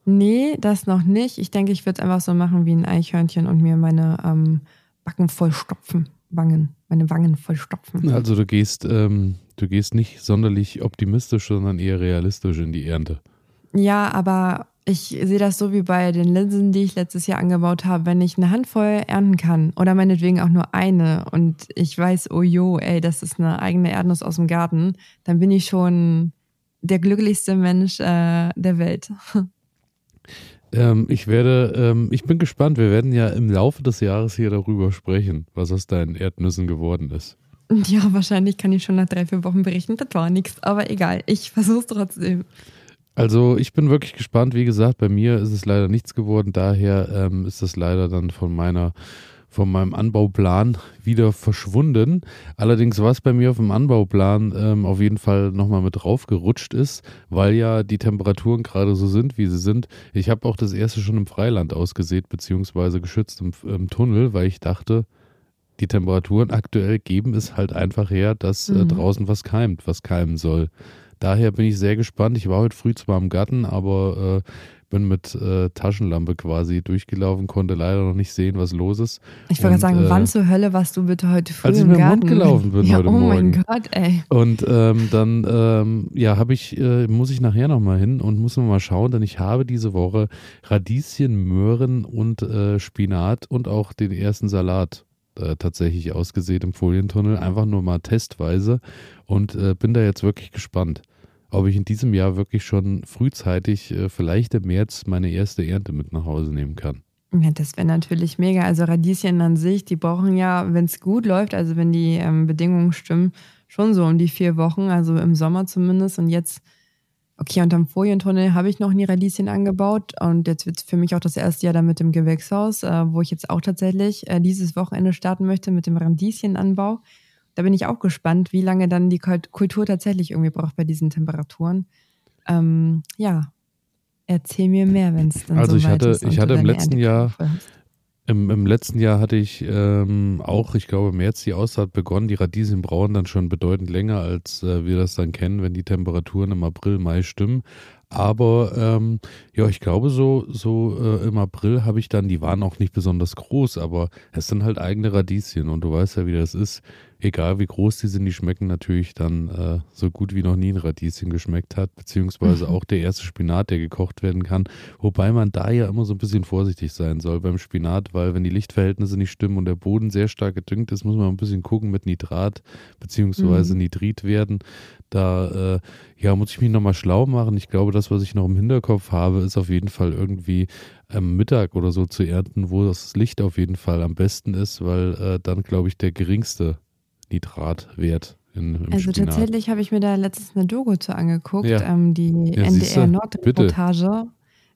Nee, das noch nicht. Ich denke, ich würde es einfach so machen wie ein Eichhörnchen und mir meine ähm, Backen vollstopfen. Wangen, meine Wangen vollstopfen. Also du gehst, ähm, du gehst nicht sonderlich optimistisch, sondern eher realistisch in die Ernte. Ja, aber ich sehe das so wie bei den Linsen, die ich letztes Jahr angebaut habe. Wenn ich eine Handvoll ernten kann oder meinetwegen auch nur eine und ich weiß, oh jo, ey, das ist eine eigene Erdnuss aus dem Garten, dann bin ich schon der glücklichste Mensch äh, der Welt. <laughs> Ähm, ich werde, ähm, ich bin gespannt. Wir werden ja im Laufe des Jahres hier darüber sprechen, was aus deinen Erdnüssen geworden ist. Ja, wahrscheinlich kann ich schon nach drei, vier Wochen berichten. Das war nichts, aber egal. Ich versuche es trotzdem. Also ich bin wirklich gespannt. Wie gesagt, bei mir ist es leider nichts geworden. Daher ähm, ist das leider dann von meiner von meinem Anbauplan wieder verschwunden. Allerdings, was bei mir auf dem Anbauplan ähm, auf jeden Fall nochmal mit draufgerutscht ist, weil ja die Temperaturen gerade so sind, wie sie sind. Ich habe auch das erste schon im Freiland ausgesät, beziehungsweise geschützt im, im, Tunnel, weil ich dachte, die Temperaturen aktuell geben es halt einfach her, dass äh, mhm. draußen was keimt, was keimen soll. Daher bin ich sehr gespannt. Ich war heute früh zwar im Garten, aber äh, bin mit äh, Taschenlampe quasi durchgelaufen, konnte leider noch nicht sehen, was los ist. Ich wollte sagen, äh, wann zur Hölle warst du bitte heute früh als im ich Garten? Mund gelaufen bin <laughs> ja, heute oh Morgen. Mein Gott, ey. Und ähm, dann ähm, ja, habe ich äh, muss ich nachher nochmal hin und muss mal schauen, denn ich habe diese Woche Radieschen, Möhren und äh, Spinat und auch den ersten Salat äh, tatsächlich ausgesät im Folientunnel, einfach nur mal testweise und äh, bin da jetzt wirklich gespannt ob ich in diesem Jahr wirklich schon frühzeitig, äh, vielleicht im März, meine erste Ernte mit nach Hause nehmen kann. Ja, das wäre natürlich mega. Also Radieschen an sich, die brauchen ja, wenn es gut läuft, also wenn die ähm, Bedingungen stimmen, schon so um die vier Wochen, also im Sommer zumindest. Und jetzt Okay, unterm Folientunnel habe ich noch nie Radieschen angebaut und jetzt wird es für mich auch das erste Jahr dann mit dem Gewächshaus, äh, wo ich jetzt auch tatsächlich äh, dieses Wochenende starten möchte mit dem Radieschenanbau. Da bin ich auch gespannt, wie lange dann die Kultur tatsächlich irgendwie braucht bei diesen Temperaturen. Ähm, ja, erzähl mir mehr, wenn es dann also so ich hatte, ist. ich hatte im letzten Jahr im, Im letzten Jahr hatte ich ähm, auch, ich glaube, im März die Aussaat begonnen. Die Radieschen brauchen dann schon bedeutend länger, als äh, wir das dann kennen, wenn die Temperaturen im April, Mai stimmen. Aber ähm, ja, ich glaube, so, so äh, im April habe ich dann, die waren auch nicht besonders groß, aber es sind halt eigene Radieschen und du weißt ja, wie das ist egal wie groß die sind, die schmecken natürlich dann äh, so gut wie noch nie ein Radieschen geschmeckt hat, beziehungsweise auch der erste Spinat, der gekocht werden kann. Wobei man da ja immer so ein bisschen vorsichtig sein soll beim Spinat, weil wenn die Lichtverhältnisse nicht stimmen und der Boden sehr stark gedüngt ist, muss man ein bisschen gucken mit Nitrat beziehungsweise mhm. Nitritwerten. Da äh, ja, muss ich mich nochmal schlau machen. Ich glaube, das, was ich noch im Hinterkopf habe, ist auf jeden Fall irgendwie am Mittag oder so zu ernten, wo das Licht auf jeden Fall am besten ist, weil äh, dann, glaube ich, der geringste Nitratwert in, im Also Spinat. tatsächlich habe ich mir da letztens eine Doku zu angeguckt, ja. ähm, die ja, NDR Nordreportage.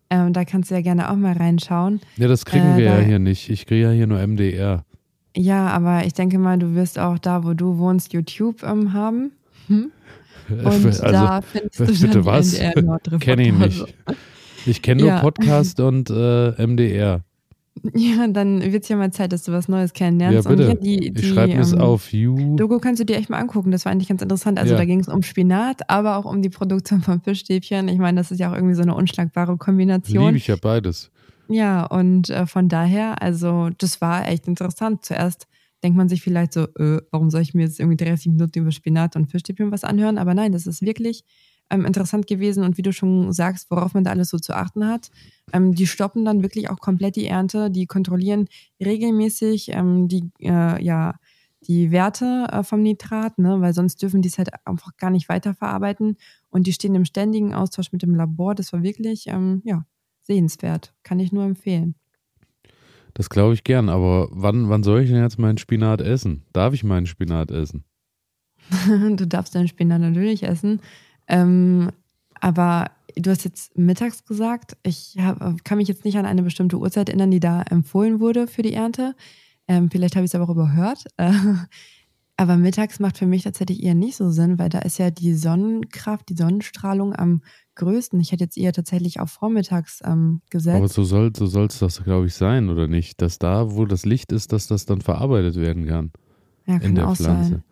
Ähm, da kannst du ja gerne auch mal reinschauen. Ja, das kriegen äh, wir ja hier nicht. Ich kriege ja hier nur MDR. Ja, aber ich denke mal, du wirst auch da, wo du wohnst, YouTube ähm, haben. Hm? <laughs> Und also, da findest du <laughs> bitte was? Kenne ich nicht. Ich kenne nur ja. Podcast und äh, MDR. Ja, dann wird es ja mal Zeit, dass du was Neues kennenlernst. Ja, bitte. Und die, die, ich schreibe ähm, es auf You. Doku kannst du dir echt mal angucken. Das war eigentlich ganz interessant. Also Ja. da ging es um Spinat, aber auch um die Produktion von Fischstäbchen. Ich meine, das ist ja auch irgendwie so eine unschlagbare Kombination. Liebe ich ja beides. Ja, und äh, von daher, also das war echt interessant. Zuerst denkt man sich vielleicht so, äh, warum soll ich mir jetzt irgendwie 30 Minuten über Spinat und Fischstäbchen was anhören? Aber nein, das ist wirklich ähm, interessant gewesen und wie du schon sagst, worauf man da alles so zu achten hat. Ähm, die stoppen dann wirklich auch komplett die Ernte, die kontrollieren regelmäßig ähm, die, äh, ja, die Werte äh, vom Nitrat, ne? weil sonst dürfen die es halt einfach gar nicht weiterverarbeiten. Und die stehen im ständigen Austausch mit dem Labor. Das war wirklich, ähm, ja, sehenswert. Kann ich nur empfehlen. Das glaube ich gern. Aber wann, wann soll ich denn jetzt meinen Spinat essen? Darf ich meinen Spinat essen? <laughs> du darfst deinen Spinat natürlich essen. Ähm, aber du hast jetzt mittags gesagt, ich hab, kann mich jetzt nicht an eine bestimmte Uhrzeit erinnern, die da empfohlen wurde für die Ernte. Ähm, vielleicht habe ich es aber auch überhört. Äh, aber mittags macht für mich tatsächlich eher nicht so Sinn, weil da ist ja die Sonnenkraft, die Sonnenstrahlung am größten. Ich hätte jetzt eher tatsächlich auf vormittags ähm, gesetzt. Aber so soll so es das, glaube ich, sein, oder nicht? Dass da, wo das Licht ist, dass das dann verarbeitet werden kann. ja, in kann der auch Pflanze. sein.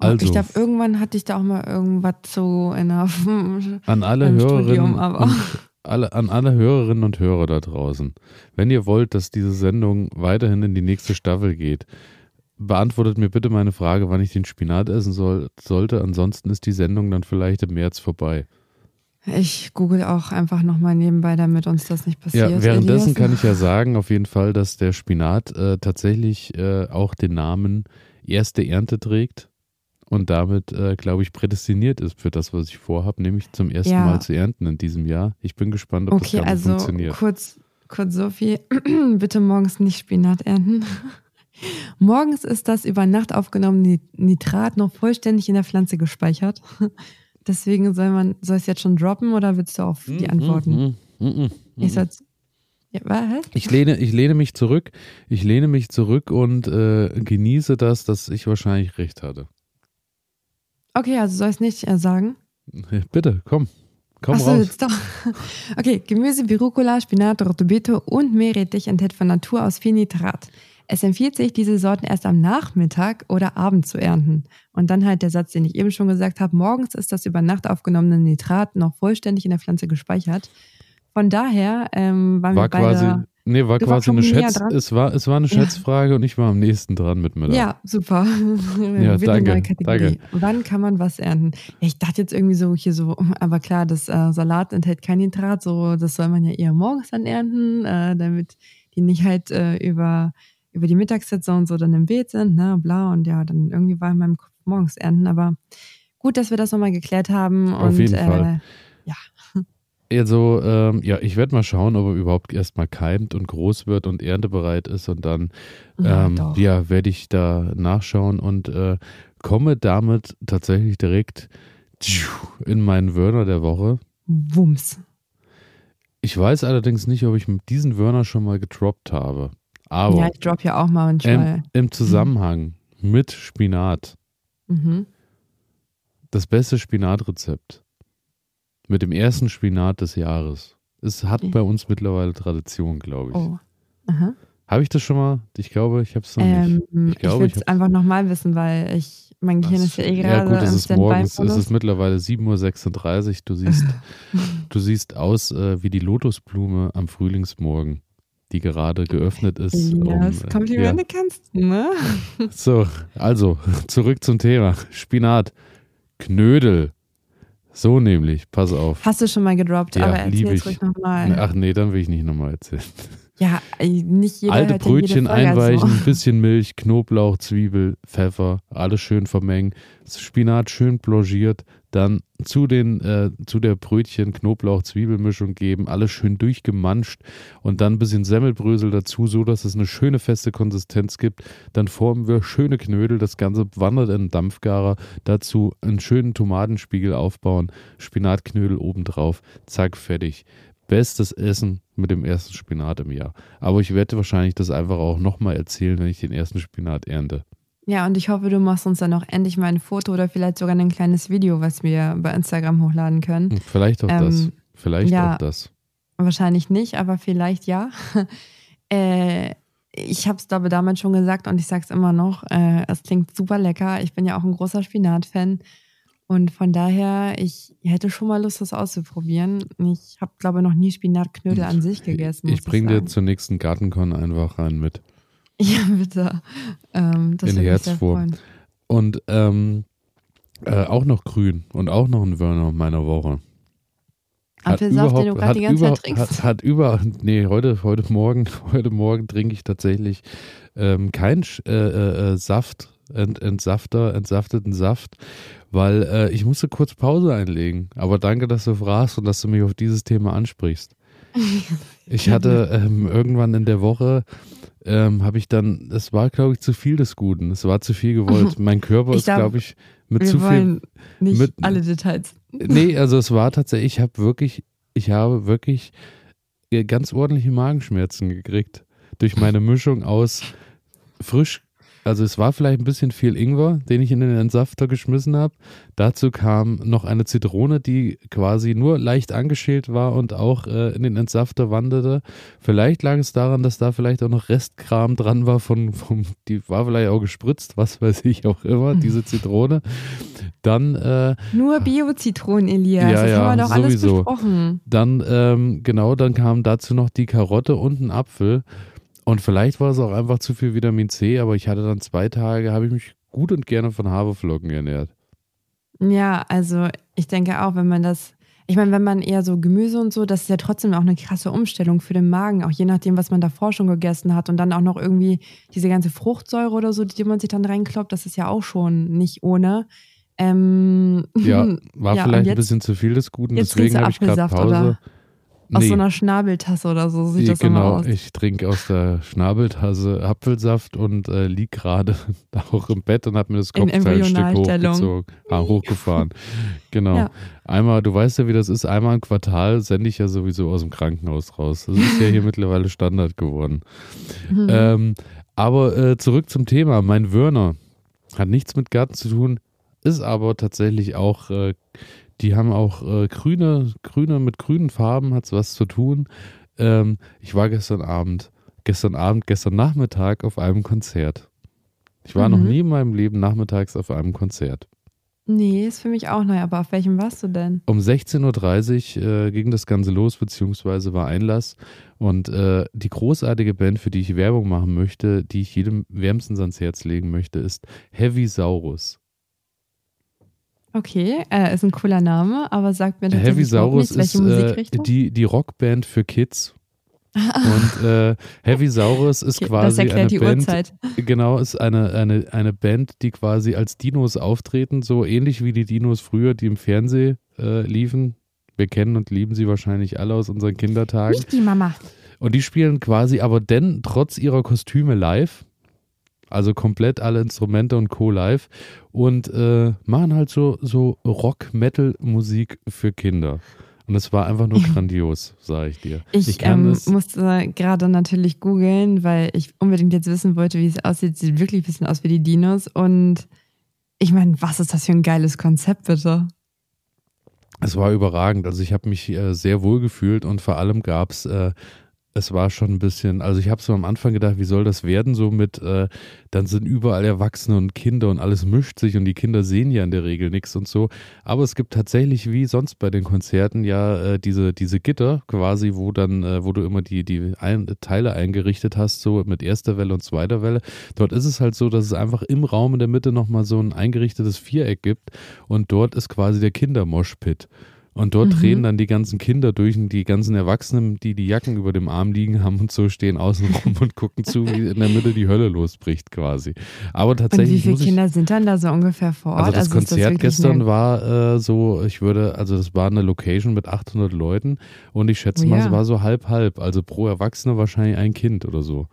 Also, ich glaube, irgendwann hatte ich da auch mal irgendwas zu in einer, <laughs> an alle Hörerinnen Studium, aber- und alle, an alle Hörerinnen und Hörer da draußen, wenn ihr wollt, dass diese Sendung weiterhin in die nächste Staffel geht, beantwortet mir bitte meine Frage, wann ich den Spinat essen soll, sollte. Ansonsten ist die Sendung dann vielleicht im März vorbei. Ich google auch einfach nochmal nebenbei, damit uns das nicht passiert. Ja, währenddessen kann ich ja sagen, auf jeden Fall, dass der Spinat äh, tatsächlich äh, auch den Namen erste Ernte trägt und damit, äh, glaube ich, prädestiniert ist für das, was ich vorhabe, nämlich zum ersten Ja. Mal zu ernten in diesem Jahr. Ich bin gespannt, ob Okay, das Ganze also funktioniert. kurz, kurz Sophie, <clears throat> bitte morgens nicht Spinat ernten. <laughs> Morgens ist das über Nacht aufgenommene Nitrat noch vollständig in der Pflanze gespeichert. <laughs> Deswegen soll man, soll es jetzt schon droppen oder willst du auf die antworten? Mm, mm, mm, mm, Ich soll's. Ja, was? Ich lehne, ich lehne mich zurück, ich lehne mich zurück und äh, genieße das, dass ich wahrscheinlich recht hatte. Okay, also soll ich es nicht äh, sagen? Bitte, komm, komm Achso, raus. jetzt doch. <laughs> Okay, Gemüse wie Rucola, Spinat, rote Beete und Meerrettich enthält von Natur aus viel Nitrat. Es empfiehlt sich, diese Sorten erst am Nachmittag oder Abend zu ernten. Und dann halt der Satz, den ich eben schon gesagt habe, morgens ist das über Nacht aufgenommene Nitrat noch vollständig in der Pflanze gespeichert. Von daher ähm, waren War wir beide... quasi, nee, war Du quasi eine Schätz, es war, es war eine Ja. Schätzfrage und ich war am nächsten dran mit Müller. Ja, super. <laughs> Ja, danke, Kategorie. Wann kann man was ernten? Ja, ich dachte jetzt irgendwie so hier so, aber klar, das äh, Salat enthält kein Nitrat, so das soll man ja eher morgens dann ernten, äh, damit die nicht halt äh, über über die Mittagssaison so dann im Beet sind, ne, bla und ja, dann irgendwie war in meinem Kopf morgens ernten, aber gut, dass wir das nochmal geklärt haben Auf und jeden äh, Fall. Ja, Also, ähm, ja, ich werde mal schauen, ob er überhaupt erstmal keimt und groß wird und erntebereit ist und dann Ja, ähm, doch. ja, werde ich da nachschauen und äh, komme damit tatsächlich direkt in meinen Wörter der Woche. Wumms. Ich weiß allerdings nicht, ob ich diesen Wörner schon mal gedroppt habe. Aber ja, ich drop ja auch mal manchmal. Im, im Zusammenhang mit Spinat. Mhm. Das beste Spinatrezept. Mit dem ersten Spinat des Jahres. Es hat bei uns mittlerweile Tradition, glaube ich. Oh. Aha. Habe ich das schon mal? Ich glaube, ich habe es noch Ähm, nicht. ich glaube, will ich es hab- einfach nochmal wissen, weil ich, mein Gehirn ist ja eh ja gerade gut, es ist morgens, es ist mittlerweile 7.36 Uhr. Du siehst, <laughs> du siehst aus äh, wie die Lotusblume am Frühlingsmorgen, die gerade geöffnet ist. um, Elias, äh, Komplimente kannst du, ne? ja. So, also zurück zum Thema. Spinat, Knödel. So nämlich, pass auf. Hast du schon mal gedroppt, Ja, aber erzähl ich. ruhig nochmal. Ach nee, dann will ich nicht nochmal erzählen. Ja, nicht jeder Alte ja Brötchen Folge einweichen, So. <laughs> ein bisschen Milch, Knoblauch, Zwiebel, Pfeffer, alles schön vermengen. Spinat schön blanchiert, dann zu, den, äh, zu der Brötchen Knoblauch-Zwiebelmischung geben, alles schön durchgemanscht und dann ein bisschen Semmelbrösel dazu, so dass es eine schöne feste Konsistenz gibt. Dann formen wir schöne Knödel, das Ganze wandert in den Dampfgarer. Dazu einen schönen Tomatenspiegel aufbauen, Spinatknödel obendrauf, zack, fertig. Bestes Essen mit dem ersten Spinat im Jahr. Aber ich werde wahrscheinlich das einfach auch nochmal erzählen, wenn ich den ersten Spinat ernte. Ja, und ich hoffe, du machst uns dann auch endlich mal ein Foto oder vielleicht sogar ein kleines Video, was wir bei Instagram hochladen können. Hm, Vielleicht auch Ähm, das. Vielleicht ja. auch das. Wahrscheinlich nicht, aber vielleicht ja. <laughs> äh, ich habe es, glaube ich, damals schon gesagt und ich sage es immer noch. Äh, es klingt super lecker. Ich bin ja auch ein großer Spinat-Fan. Und von daher, ich hätte schon mal Lust, das auszuprobieren. Ich habe, glaube ich, noch nie Spinatknödel an sich gegessen. Ich bringe dir zur nächsten Gartenkon einfach rein mit. <laughs> Ja, bitte. Ähm, das In würde mich. Und ähm, äh, auch noch grün und auch noch ein Wörner meiner Woche. Apfelsaft, den du gerade die ganze über, Zeit trinkst. Hat, hat über, nee, heute, heute Morgen, <laughs> heute Morgen trinke ich tatsächlich ähm, keinen äh, äh, äh, Saft, Ent, Entsafter, entsafteten Saft, weil äh, ich musste kurz Pause einlegen. Aber danke, dass du fragst und dass du mich auf dieses Thema ansprichst. <laughs> Ich hatte ähm, irgendwann in der Woche, ähm, habe ich dann, es war, glaube ich, zu viel des Guten. Es war zu viel gewollt. <laughs> Mein Körper ist, glaub, glaube ich, mit zu viel nicht mit- alle Details. <laughs> Nee, also es war tatsächlich, ich habe wirklich, ich habe wirklich ganz ordentliche Magenschmerzen gekriegt. Durch meine Mischung aus frisch, also es war vielleicht ein bisschen viel Ingwer, den ich in den Entsafter geschmissen habe. Dazu kam noch eine Zitrone, die quasi nur leicht angeschält war und auch äh, in den Entsafter wanderte. Vielleicht lag es daran, dass da vielleicht auch noch Restkram dran war von, vom, die war vielleicht auch gespritzt, was weiß <laughs> ich auch immer, <laughs> diese Zitrone. Dann äh, Nur Bio-Zitronen, Elias. Ja, das ja, haben wir doch alles sowieso. besprochen. Dann, ähm, genau, dann kam dazu noch die Karotte und ein Apfel. Und vielleicht war es auch einfach zu viel Vitamin C, aber ich hatte dann zwei Tage, habe ich mich gut und gerne von Haferflocken ernährt. Ja, also ich denke auch, wenn man das, ich meine, wenn man eher so Gemüse und so, das ist ja trotzdem auch eine krasse Umstellung für den Magen, auch je nachdem, was man davor schon gegessen hat und dann auch noch irgendwie diese ganze Fruchtsäure oder so, die man sich dann reinkloppt, das ist ja auch schon nicht ohne. Ähm, Ja, <laughs> war Ja, vielleicht ein jetzt- bisschen zu viel des Guten, deswegen habe ich gerade Pause. oder? Aus Nee, so einer Schnabeltasse oder so sieht ja, das immer genau, aus. ich trinke aus der Schnabeltasse Apfelsaft und äh, lieg gerade <laughs> auch im Bett und habe mir das In Kopfteil ein Stück Embryonalstellung. hochgezogen, ah, hochgefahren. <laughs> genau. Ja. Einmal, du weißt ja, wie das ist, einmal im Quartal sende ich ja sowieso aus dem Krankenhaus raus. Das ist ja hier <laughs> mittlerweile Standard geworden. Mhm. Ähm, aber äh, zurück zum Thema. Mein Wörner hat nichts mit Garten zu tun, ist aber tatsächlich auch, äh, die haben auch äh, grüne, grüne, mit grünen Farben hat es was zu tun. Ähm, ich war gestern Abend, gestern Abend, gestern Nachmittag auf einem Konzert. Ich war noch Mhm. nie in meinem Leben nachmittags auf einem Konzert. nee, ist für mich auch neu, aber auf welchem warst du denn? Um 16.30 Uhr äh, ging das Ganze los, beziehungsweise war Einlass. Und äh, die großartige Band, für die ich Werbung machen möchte, die ich jedem wärmstens ans Herz legen möchte, ist Heavy Saurus. Okay, äh, ist ein cooler Name, aber sagt mir Heavy tatsächlich überhaupt Saurus nichts. ist äh, die, die Rockband für Kids. <laughs> Und äh, Heavy Saurus ist Okay, quasi eine die Band, Uhrzeit. Genau, ist eine, eine, eine Band, die quasi als Dinos auftreten, so ähnlich wie die Dinos früher, die im Fernsehen äh, liefen. Wir kennen und lieben sie wahrscheinlich alle aus unseren Kindertagen. Nicht die Mama. Und die spielen quasi aber denn trotz ihrer Kostüme live. Also komplett alle Instrumente und Co. live. Und äh, machen halt so, so Rock-Metal-Musik für Kinder. Und es war einfach nur <laughs> grandios, sage ich dir. Ich, ich ähm, musste gerade natürlich googeln, weil ich unbedingt jetzt wissen wollte, wie es aussieht. Sieht wirklich ein bisschen aus wie die Dinos. Und ich meine, was ist das für ein geiles Konzept, bitte? Es war überragend. Also ich habe mich äh, sehr wohl gefühlt und vor allem gab es äh, es war schon ein bisschen, also ich habe so am Anfang gedacht, wie soll das werden, so mit, äh, dann sind überall Erwachsene und Kinder und alles mischt sich und die Kinder sehen ja in der Regel nichts und so. Aber es gibt tatsächlich, wie sonst bei den Konzerten, ja äh, diese, diese Gitter quasi, wo dann, äh, wo du immer die, die ein, Teile eingerichtet hast, so mit erster Welle und zweiter Welle. Dort ist es halt so, dass es einfach im Raum in der Mitte nochmal so ein eingerichtetes Viereck gibt und dort ist quasi der Kindermoshpit. Und dort mhm. drehen dann die ganzen Kinder durch und die ganzen Erwachsenen, die die Jacken über dem Arm liegen haben und so stehen außen rum und gucken zu, wie in der Mitte die Hölle losbricht quasi. Aber tatsächlich. Und wie viele Kinder sind dann da so ungefähr vor Ort? Also das also Konzert das gestern war äh, so, ich würde, also das war eine Location mit 800 Leuten und ich schätze oh, mal, ja. es war so halb halb. Also pro Erwachsene wahrscheinlich ein Kind oder so.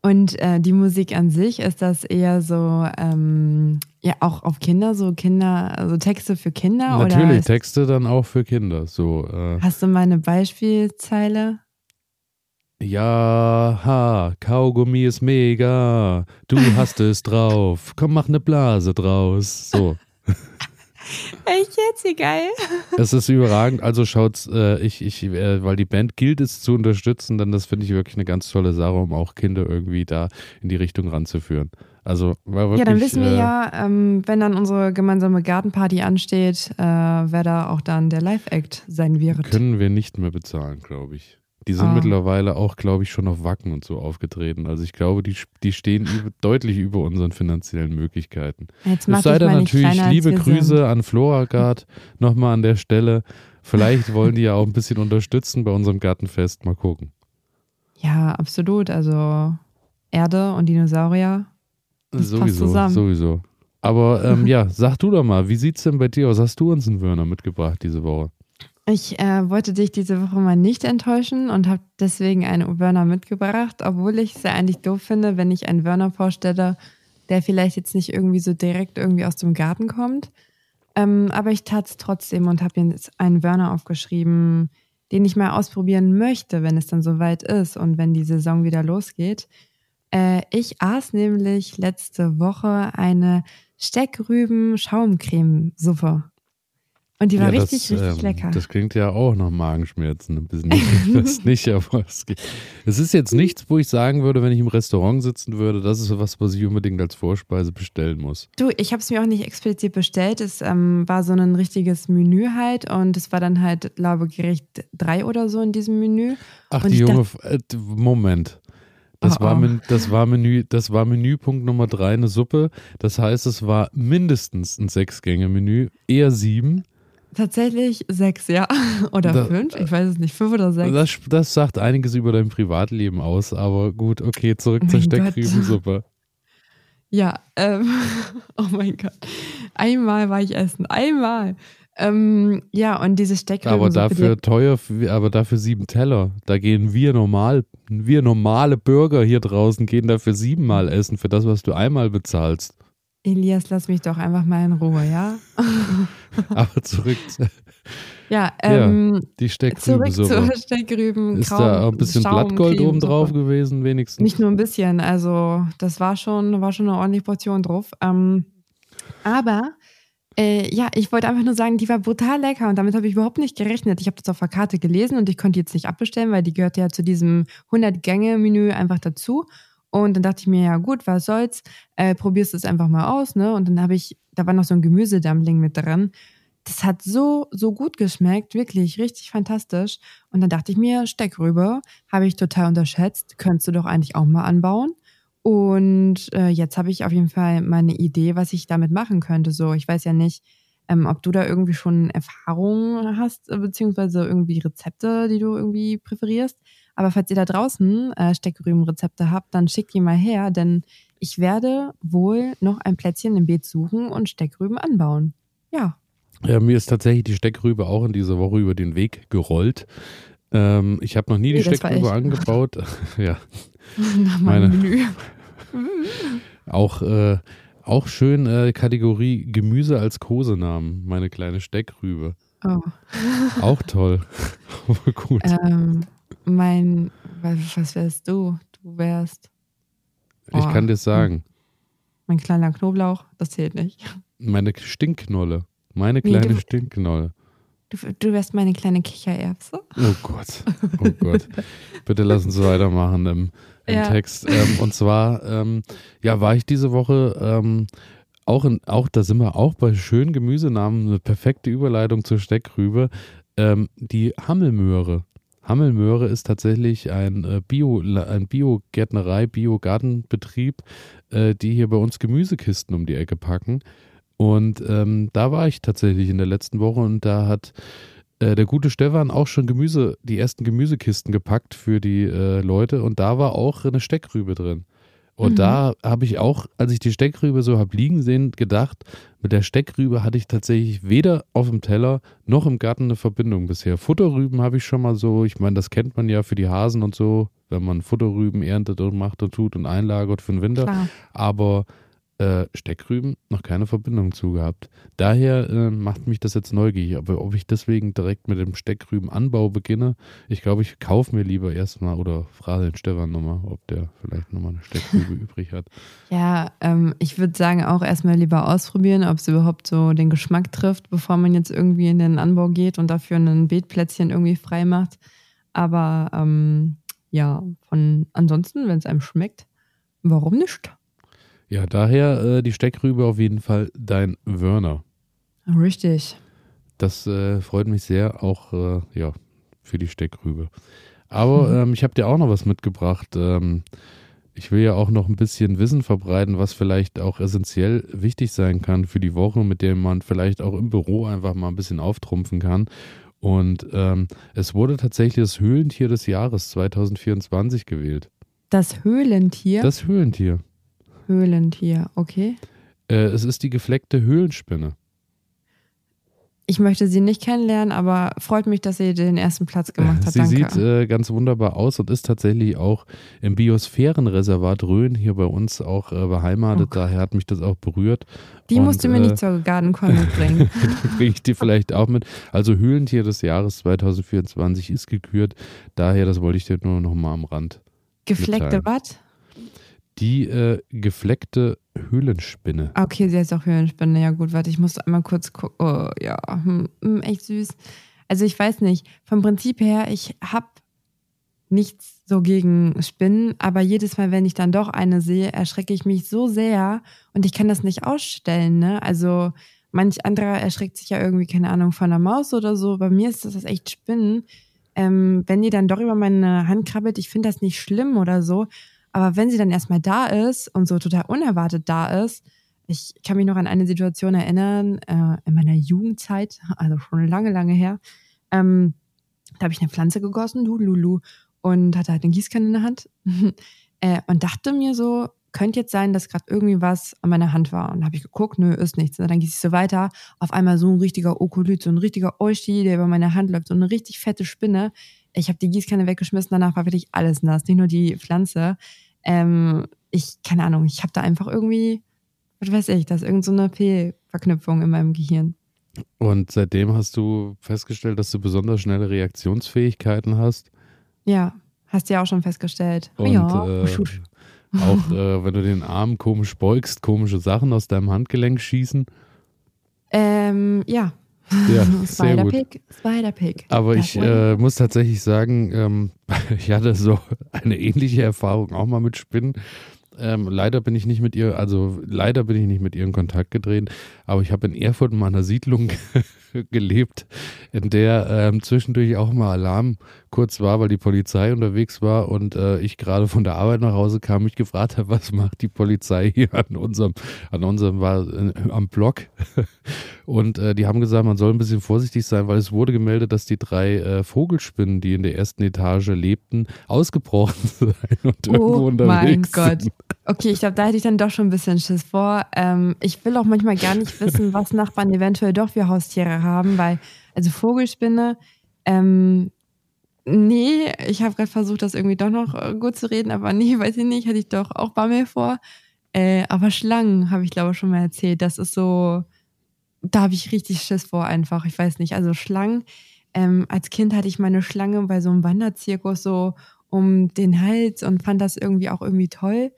Und äh, die Musik an sich, ist das eher so, ähm, ja, auch auf Kinder, so Kinder, also Texte für Kinder? Natürlich, oder Texte dann auch für Kinder. So, äh, Hast du mal eine Beispielzeile? Ja, ha, Kaugummi ist mega. Du hast es drauf. Komm, mach eine Blase draus. So. <laughs> Echt jetzt? Wie geil. Es ist überragend. Also schaut's, äh, ich, ich, äh, weil die Band gilt es zu unterstützen, dann das finde ich wirklich eine ganz tolle Sache, um auch Kinder irgendwie da in die Richtung ranzuführen. Also war wirklich, Ja, dann wissen wir äh, ja, ähm, wenn dann unsere gemeinsame Gartenparty ansteht, äh, wer da auch dann der Live-Act sein wird. Können wir nicht mehr bezahlen, glaube ich. Die sind ah. mittlerweile auch, glaube ich, schon auf Wacken und so aufgetreten. Also ich glaube, die, die stehen über, deutlich über unseren finanziellen Möglichkeiten. Jetzt es sei denn natürlich liebe Grüße sind. an Floragard nochmal an der Stelle. Vielleicht wollen die ja auch ein bisschen unterstützen bei unserem Gartenfest. Mal gucken. Ja, absolut. Also Erde und Dinosaurier. Das sowieso, zusammen. sowieso. Aber ähm, <laughs> ja, sag du doch mal, wie sieht es denn bei dir aus? Hast du uns einen Wörner mitgebracht diese Woche? Ich äh, wollte dich diese Woche mal nicht enttäuschen und habe deswegen einen Wörner mitgebracht, obwohl ich es ja eigentlich doof finde, wenn ich einen Wörner vorstelle, der vielleicht jetzt nicht irgendwie so direkt irgendwie aus dem Garten kommt. Ähm, aber ich tat es trotzdem und habe jetzt einen Wörner aufgeschrieben, den ich mal ausprobieren möchte, wenn es dann soweit ist und wenn die Saison wieder losgeht. Äh, ich aß nämlich letzte Woche eine Steckrüben-Schaumcremesuppe. Und die war ja, richtig, das, richtig ähm, lecker. Das klingt ja auch nach Magenschmerzen. Ein bisschen das nicht, <laughs> aber es, <laughs> es ist jetzt nichts, wo ich sagen würde, wenn ich im Restaurant sitzen würde, das ist was, was ich unbedingt als Vorspeise bestellen muss. Du, ich habe es mir auch nicht explizit bestellt. Es ähm, war so ein richtiges Menü halt und es war dann halt, glaube ich, Gericht drei oder so in diesem Menü. Ach, und die junge, dachte, äh, Moment. Das, oh, war, oh. das, war Menü, das war Menüpunkt Nummer drei, eine Suppe. Das heißt, es war mindestens ein Sechs-Gänge-Menü, eher sieben. Tatsächlich sechs, ja. <laughs> Oder da, fünf, ich weiß es nicht, fünf oder sechs. Das, das sagt einiges über dein Privatleben aus, aber gut, okay, zurück oh zur Steckrübensuppe. Ja, ähm, <laughs> oh mein Gott. Einmal war ich essen, einmal. Ähm, ja, und diese Steckrübensuppe. Aber dafür teuer, aber dafür sieben Teller. Da gehen wir normal, wir normale Bürger hier draußen gehen dafür siebenmal essen für das, was du einmal bezahlst. Elias, lass mich doch einfach mal in Ruhe, ja? <laughs> Aber zurück. Ja, ähm, ja, die Steckrüben. Zurück zur Steckrüben. Ist da auch ein bisschen Schaum, Blattgold oben drauf gewesen, wenigstens? Nicht nur ein bisschen, also das war schon, war schon eine ordentliche Portion drauf. Ähm, aber äh, ja, ich wollte einfach nur sagen, die war brutal lecker und damit habe ich überhaupt nicht gerechnet. Ich habe das auf der Karte gelesen und ich konnte jetzt nicht abbestellen, weil die gehört ja zu diesem 100-Gänge-Menü einfach dazu. Und dann dachte ich mir, ja gut, was soll's, äh, probierst es einfach mal aus, ne? Und dann habe ich, da war noch so ein Gemüsedumpling mit dran. Das hat so, so gut geschmeckt, wirklich richtig fantastisch. Und dann dachte ich mir, Steckrübe habe ich total unterschätzt, könntest du doch eigentlich auch mal anbauen. Und äh, jetzt habe ich auf jeden Fall meine Idee, was ich damit machen könnte. So, ich weiß ja nicht, ähm, ob du da irgendwie schon Erfahrungen hast, beziehungsweise irgendwie Rezepte, die du irgendwie präferierst. Aber falls ihr da draußen äh, Steckrübenrezepte habt, dann schickt die mal her, denn ich werde wohl noch ein Plätzchen im Beet suchen und Steckrüben anbauen. Ja. Ja, mir ist tatsächlich die Steckrübe auch in dieser Woche über den Weg gerollt. Ähm, ich habe noch nie die nee, Steckrübe angebaut. <laughs> ja. Nach meinem Meine, Menü. <laughs> auch, äh, auch schön äh, Kategorie Gemüse als Kosenamen, meine kleine Steckrübe. Oh. Auch toll. <laughs> Gut. Ähm, mein, was, wärst du? Du wärst. ich kann dir sagen, Mein kleiner Knoblauch, das zählt nicht. meine Stinkknolle. Meine Nee, kleine du- Stinkknolle. Du, du wärst meine kleine Kichererbse. Oh Gott. Oh Gott. Bitte lass uns weitermachen im, im Ja. Text. Ähm, und zwar, ähm, ja, war ich diese Woche ähm, auch, in, auch, da sind wir auch bei schönen Gemüsenamen, eine perfekte Überleitung zur Steckrübe. Ähm, die Hammelmöhre. Hammelmöhre ist tatsächlich ein äh, Bio, ein Biogärtnerei, Biogartenbetrieb, äh, die hier bei uns Gemüsekisten um die Ecke packen. Und ähm, da war ich tatsächlich in der letzten Woche und da hat äh, der gute Stefan auch schon Gemüse, die ersten Gemüsekisten gepackt für die äh, Leute und da war auch eine Steckrübe drin. Und Mhm. da habe ich auch, als ich die Steckrübe so habe liegen sehen, gedacht, mit der Steckrübe hatte ich tatsächlich weder auf dem Teller noch im Garten eine Verbindung bisher. Futterrüben habe ich schon mal so, ich meine, das kennt man ja für die Hasen und so, wenn man Futterrüben erntet und macht und tut und einlagert für den Winter Klar. aber äh, Steckrüben noch keine Verbindung zu gehabt. Daher äh, macht mich das jetzt neugierig. Aber ob ich deswegen direkt mit dem Steckrübenanbau beginne, ich glaube, ich kaufe mir lieber erstmal oder frage den Stefan nochmal, ob der vielleicht nochmal eine Steckrübe <laughs> übrig hat. Ja, ähm, ich würde sagen, auch erstmal lieber ausprobieren, ob es überhaupt so den Geschmack trifft, bevor man jetzt irgendwie in den Anbau geht und dafür ein Beetplätzchen irgendwie frei macht. Aber ähm, ja, von ansonsten, wenn es einem schmeckt, warum nicht? Ja, daher äh, die Steckrübe auf jeden Fall dein Wörner. Richtig. Das äh, freut mich sehr, auch äh, ja, für die Steckrübe. Aber Mhm. <laughs> ähm, ich habe dir auch noch was mitgebracht. Ähm, ich will ja auch noch ein bisschen Wissen verbreiten, was vielleicht auch essentiell wichtig sein kann für die Woche, mit dem man vielleicht auch im Büro einfach mal ein bisschen auftrumpfen kann. Und ähm, es wurde tatsächlich das Höhlentier des Jahres 2024 gewählt. Das Höhlentier. Das Höhlentier. Höhlentier, okay. Äh, es ist die gefleckte Höhlenspinne. Ich möchte sie nicht kennenlernen, aber freut mich, dass sie den ersten Platz gemacht hat. Sie Danke. sieht äh, ganz wunderbar aus und ist tatsächlich auch im Biosphärenreservat Rhön hier bei uns auch äh, beheimatet. Oh. Daher hat mich das auch berührt. Die und, musst du mir äh, nicht zur Gardencon mitbringen. <laughs> Bringe ich dir vielleicht auch mit. Also Höhlentier des Jahres 2024 ist gekürt. Daher, das wollte ich dir nur noch mal am Rand. Gefleckte was? Die äh, gefleckte Höhlenspinne. Ah, Okay, sie heißt auch Höhlenspinne. Ja gut, warte, ich muss einmal kurz gucken. Oh, ja, hm, hm, echt süß. Also ich weiß nicht, vom Prinzip her, ich habe nichts so gegen Spinnen, aber jedes Mal, wenn ich dann doch eine sehe, erschrecke ich mich so sehr und ich kann das nicht ausstellen. Ne? Also manch anderer erschreckt sich ja irgendwie, keine Ahnung, von einer Maus oder so. Bei mir ist das echt Spinnen. Ähm, wenn die dann doch über meine Hand krabbelt, ich finde das nicht schlimm oder so. Aber wenn sie dann erstmal da ist und so total unerwartet da ist, ich kann mich noch an eine Situation erinnern, äh, in meiner Jugendzeit, also schon lange, lange her. Ähm, da habe ich eine Pflanze gegossen, du Lulu, und hatte halt eine Gießkanne in der Hand <laughs> äh, und dachte mir so, könnte jetzt sein, dass gerade irgendwie was an meiner Hand war. Und habe ich geguckt, nö, ist nichts. Und dann gieße ich so weiter. Auf einmal so ein richtiger Okolyt, so ein richtiger Euchi, der über meine Hand läuft, so eine richtig fette Spinne. Ich habe die Gießkanne weggeschmissen, danach war wirklich alles nass, nicht nur die Pflanze. Ähm, ich, keine Ahnung, ich habe da einfach irgendwie, was weiß ich, das ist irgend so eine Fehlverknüpfung in meinem Gehirn. Und seitdem hast du festgestellt, dass du besonders schnelle Reaktionsfähigkeiten hast. Ja, hast du ja auch schon festgestellt. Und ja, äh, auch äh, wenn du den Arm komisch beugst, komische Sachen aus deinem Handgelenk schießen. Ähm, ja. Ja. <laughs> Spider-Pig, Spider-Pig. Aber Das ich äh, muss tatsächlich sagen, ähm, <laughs> ich hatte so eine ähnliche Erfahrung auch mal mit Spinnen. Ähm, leider bin ich nicht mit ihr, also leider bin ich nicht mit ihr in Kontakt getreten, aber ich habe in Erfurt in meiner Siedlung gelebt, in der ähm, zwischendurch auch mal Alarm kurz war, weil die Polizei unterwegs war und äh, ich gerade von der Arbeit nach Hause kam, mich gefragt habe, was macht die Polizei hier an unserem, an unserem, war äh, am Block. <laughs> Und äh, die haben gesagt, man soll ein bisschen vorsichtig sein, weil es wurde gemeldet, dass die drei äh, Vogelspinnen, die in der ersten Etage lebten, ausgebrochen <laughs> seien und irgendwo Oh unterwegs mein Gott. sind. Okay, ich glaube, da hätte ich dann doch schon ein bisschen Schiss vor. Ähm, ich will auch manchmal gar nicht <laughs> wissen, was Nachbarn eventuell doch für Haustiere haben, weil, also Vogelspinne, ähm, nee, ich habe gerade versucht, das irgendwie doch noch äh, gut zu reden, aber nee, <laughs> weiß ich nicht, hatte ich doch auch Bammel vor. Äh, aber Schlangen habe ich glaube ich schon mal erzählt. Das ist so, da habe ich richtig Schiss vor einfach. Ich weiß nicht. Also Schlangen, ähm, als Kind hatte ich meine Schlange bei so einem Wanderzirkus so um den Hals und fand das irgendwie auch irgendwie toll.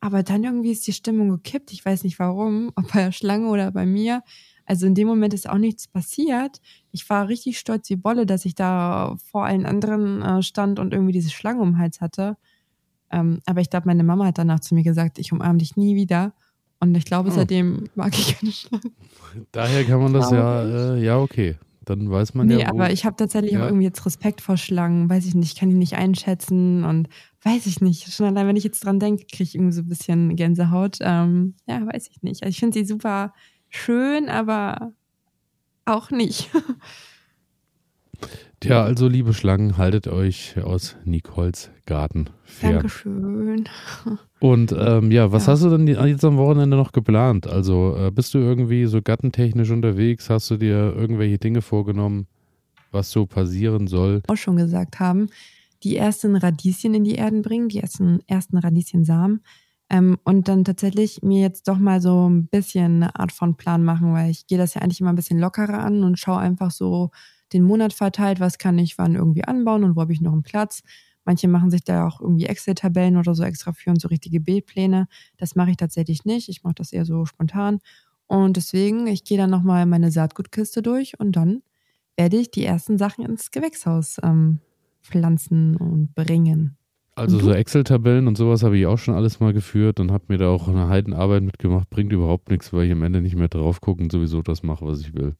Aber dann irgendwie ist die Stimmung gekippt. Ich weiß nicht warum, <laughs> ob bei der Schlange oder bei mir. Also in dem Moment ist auch nichts passiert. Ich war richtig stolz wie Bolle, dass ich da vor allen anderen äh, stand und irgendwie diese Schlange um den Hals hatte. Ähm, aber ich glaube, meine Mama hat danach zu mir gesagt, ich umarme dich nie wieder. Und ich glaube, oh. seitdem mag ich keine Schlangen. Daher kann man das ja, äh, ja, okay. Dann weiß man nee, ja. Nee, aber ich habe tatsächlich ja. auch irgendwie jetzt Respekt vor Schlangen. Weiß ich nicht, ich kann die nicht einschätzen und weiß ich nicht. Schon allein, wenn ich jetzt dran denke, kriege ich irgendwie so ein bisschen Gänsehaut. Ähm, ja, weiß ich nicht. Also ich finde sie super schön, aber auch nicht. <laughs> Tja, also liebe Schlangen, haltet euch aus Nicoles Garten fern. Dankeschön. <laughs> Und ähm, ja, was ja. hast du denn jetzt am Wochenende noch geplant? Also äh, bist du irgendwie so gattentechnisch unterwegs? Hast du dir irgendwelche Dinge vorgenommen, was so passieren soll? Auch schon gesagt haben, die ersten Radieschen in die Erden bringen, die ersten, ersten Radieschensamen. Ähm, und dann tatsächlich mir jetzt doch mal so ein bisschen eine Art von Plan machen, weil ich gehe das ja eigentlich immer ein bisschen lockerer an und schaue einfach so den Monat verteilt, was kann ich wann irgendwie anbauen und wo habe ich noch einen Platz. Manche machen sich da auch irgendwie Excel-Tabellen oder so extra für und so richtige Bildpläne. Das mache ich tatsächlich nicht. Ich mache das eher so spontan. Und deswegen, ich gehe dann nochmal meine Saatgutkiste durch und dann werde ich die ersten Sachen ins Gewächshaus ähm, pflanzen und bringen. Also so Excel-Tabellen und sowas habe ich auch schon alles mal geführt und habe mir da auch eine Heidenarbeit mitgemacht. Bringt überhaupt nichts, weil ich am Ende nicht mehr drauf gucke und sowieso das mache, was ich will.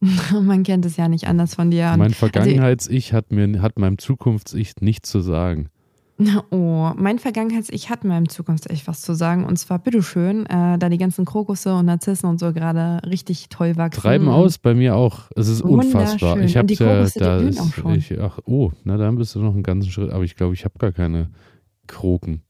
<laughs> Man kennt es ja nicht anders von dir. Mein also Vergangenheits-Ich hat, hat meinem Zukunfts-Ich nichts zu sagen. <laughs> Oh, mein Vergangenheits-Ich hat meinem Zukunfts-Ich was zu sagen. Und zwar, bitteschön, äh, da die ganzen Krokusse und Narzissen und so gerade richtig toll wachsen. Treiben aus, bei mir auch. Es ist unfassbar. Ich habe ja, da ist, ich, ach, oh, na dann bist du noch einen ganzen Schritt. Aber ich glaube, ich habe gar keine Kroken.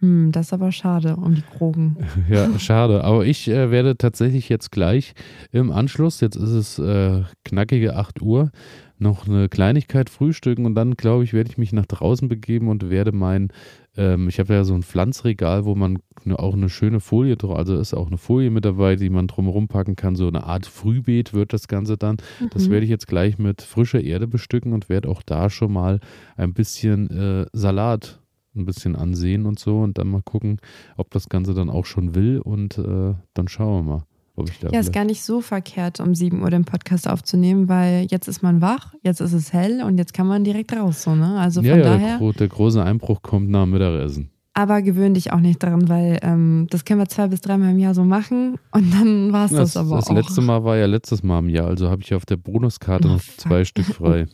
Hm, das ist aber schade um die Krogen. <laughs> Ja, schade. Aber ich äh, werde tatsächlich jetzt gleich im Anschluss, jetzt ist es äh, knackige 8 Uhr, noch eine Kleinigkeit frühstücken und dann, glaube ich, werde ich mich nach draußen begeben und werde mein, ähm, ich habe ja so ein Pflanzregal, wo man ne, auch eine schöne Folie drauf, also ist auch eine Folie mit dabei, die man drumherum packen kann, so eine Art Frühbeet wird das Ganze dann. Mhm. Das werde ich jetzt gleich mit frischer Erde bestücken und werde auch da schon mal ein bisschen äh, Salat ein bisschen ansehen und so und dann mal gucken, ob das Ganze dann auch schon will und äh, dann schauen wir mal. Ob ich da ja, ist gar nicht so verkehrt, um 7 Uhr den Podcast aufzunehmen, weil jetzt ist man wach, jetzt ist es hell und jetzt kann man direkt raus, so, ne? Also von ja, ja, daher. Der, der große Einbruch kommt nach Mittagessen. Aber gewöhn dich auch nicht daran, weil ähm, das können wir zwei bis dreimal im Jahr so machen und dann war es das, das, aber das auch. Das letzte Mal war ja letztes Mal im Jahr, also habe ich auf der Bonuskarte oh, noch zwei Stück <laughs> frei.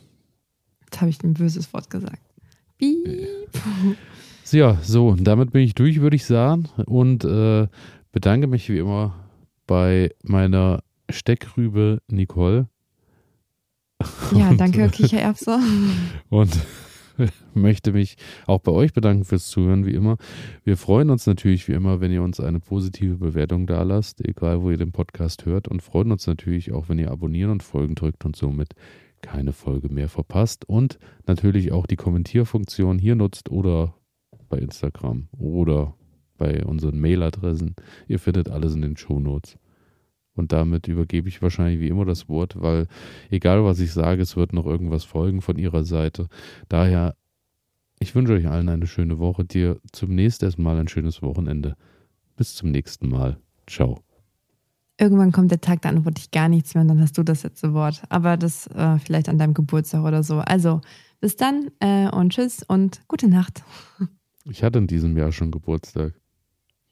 Jetzt habe ich ein böses Wort gesagt. Piep. Ja, so, damit bin ich durch, würde ich sagen. Und äh, bedanke mich wie immer bei meiner Steckrübe Nicole. Ja, danke, Kichererbse. <laughs> Und <laughs> möchte mich auch bei euch bedanken fürs Zuhören, wie immer. Wir freuen uns natürlich wie immer, wenn ihr uns eine positive Bewertung da lasst, egal wo ihr den Podcast hört. Und freuen uns natürlich auch, wenn ihr abonnieren und folgen drückt und somit keine Folge mehr verpasst. Und natürlich auch die Kommentierfunktion hier nutzt oder bei Instagram oder bei unseren Mailadressen. Ihr findet alles in den Show Notes. Und damit übergebe ich wahrscheinlich wie immer das Wort, weil egal was ich sage, es wird noch irgendwas folgen von Ihrer Seite. Daher, ich wünsche euch allen eine schöne Woche, dir zunächst erstmal ein schönes Wochenende. Bis zum nächsten Mal. Ciao. Irgendwann kommt der Tag, da antworte ich gar nichts mehr und dann hast du das letzte Wort. Aber das äh, vielleicht an deinem Geburtstag oder so. Also, bis dann äh, und tschüss und gute Nacht. Ich hatte in diesem Jahr schon Geburtstag.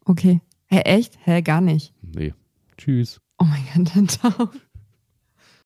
Okay. Hä, echt? Hä, gar nicht. Nee. Tschüss. Oh mein Gott, dann <laughs> ciao.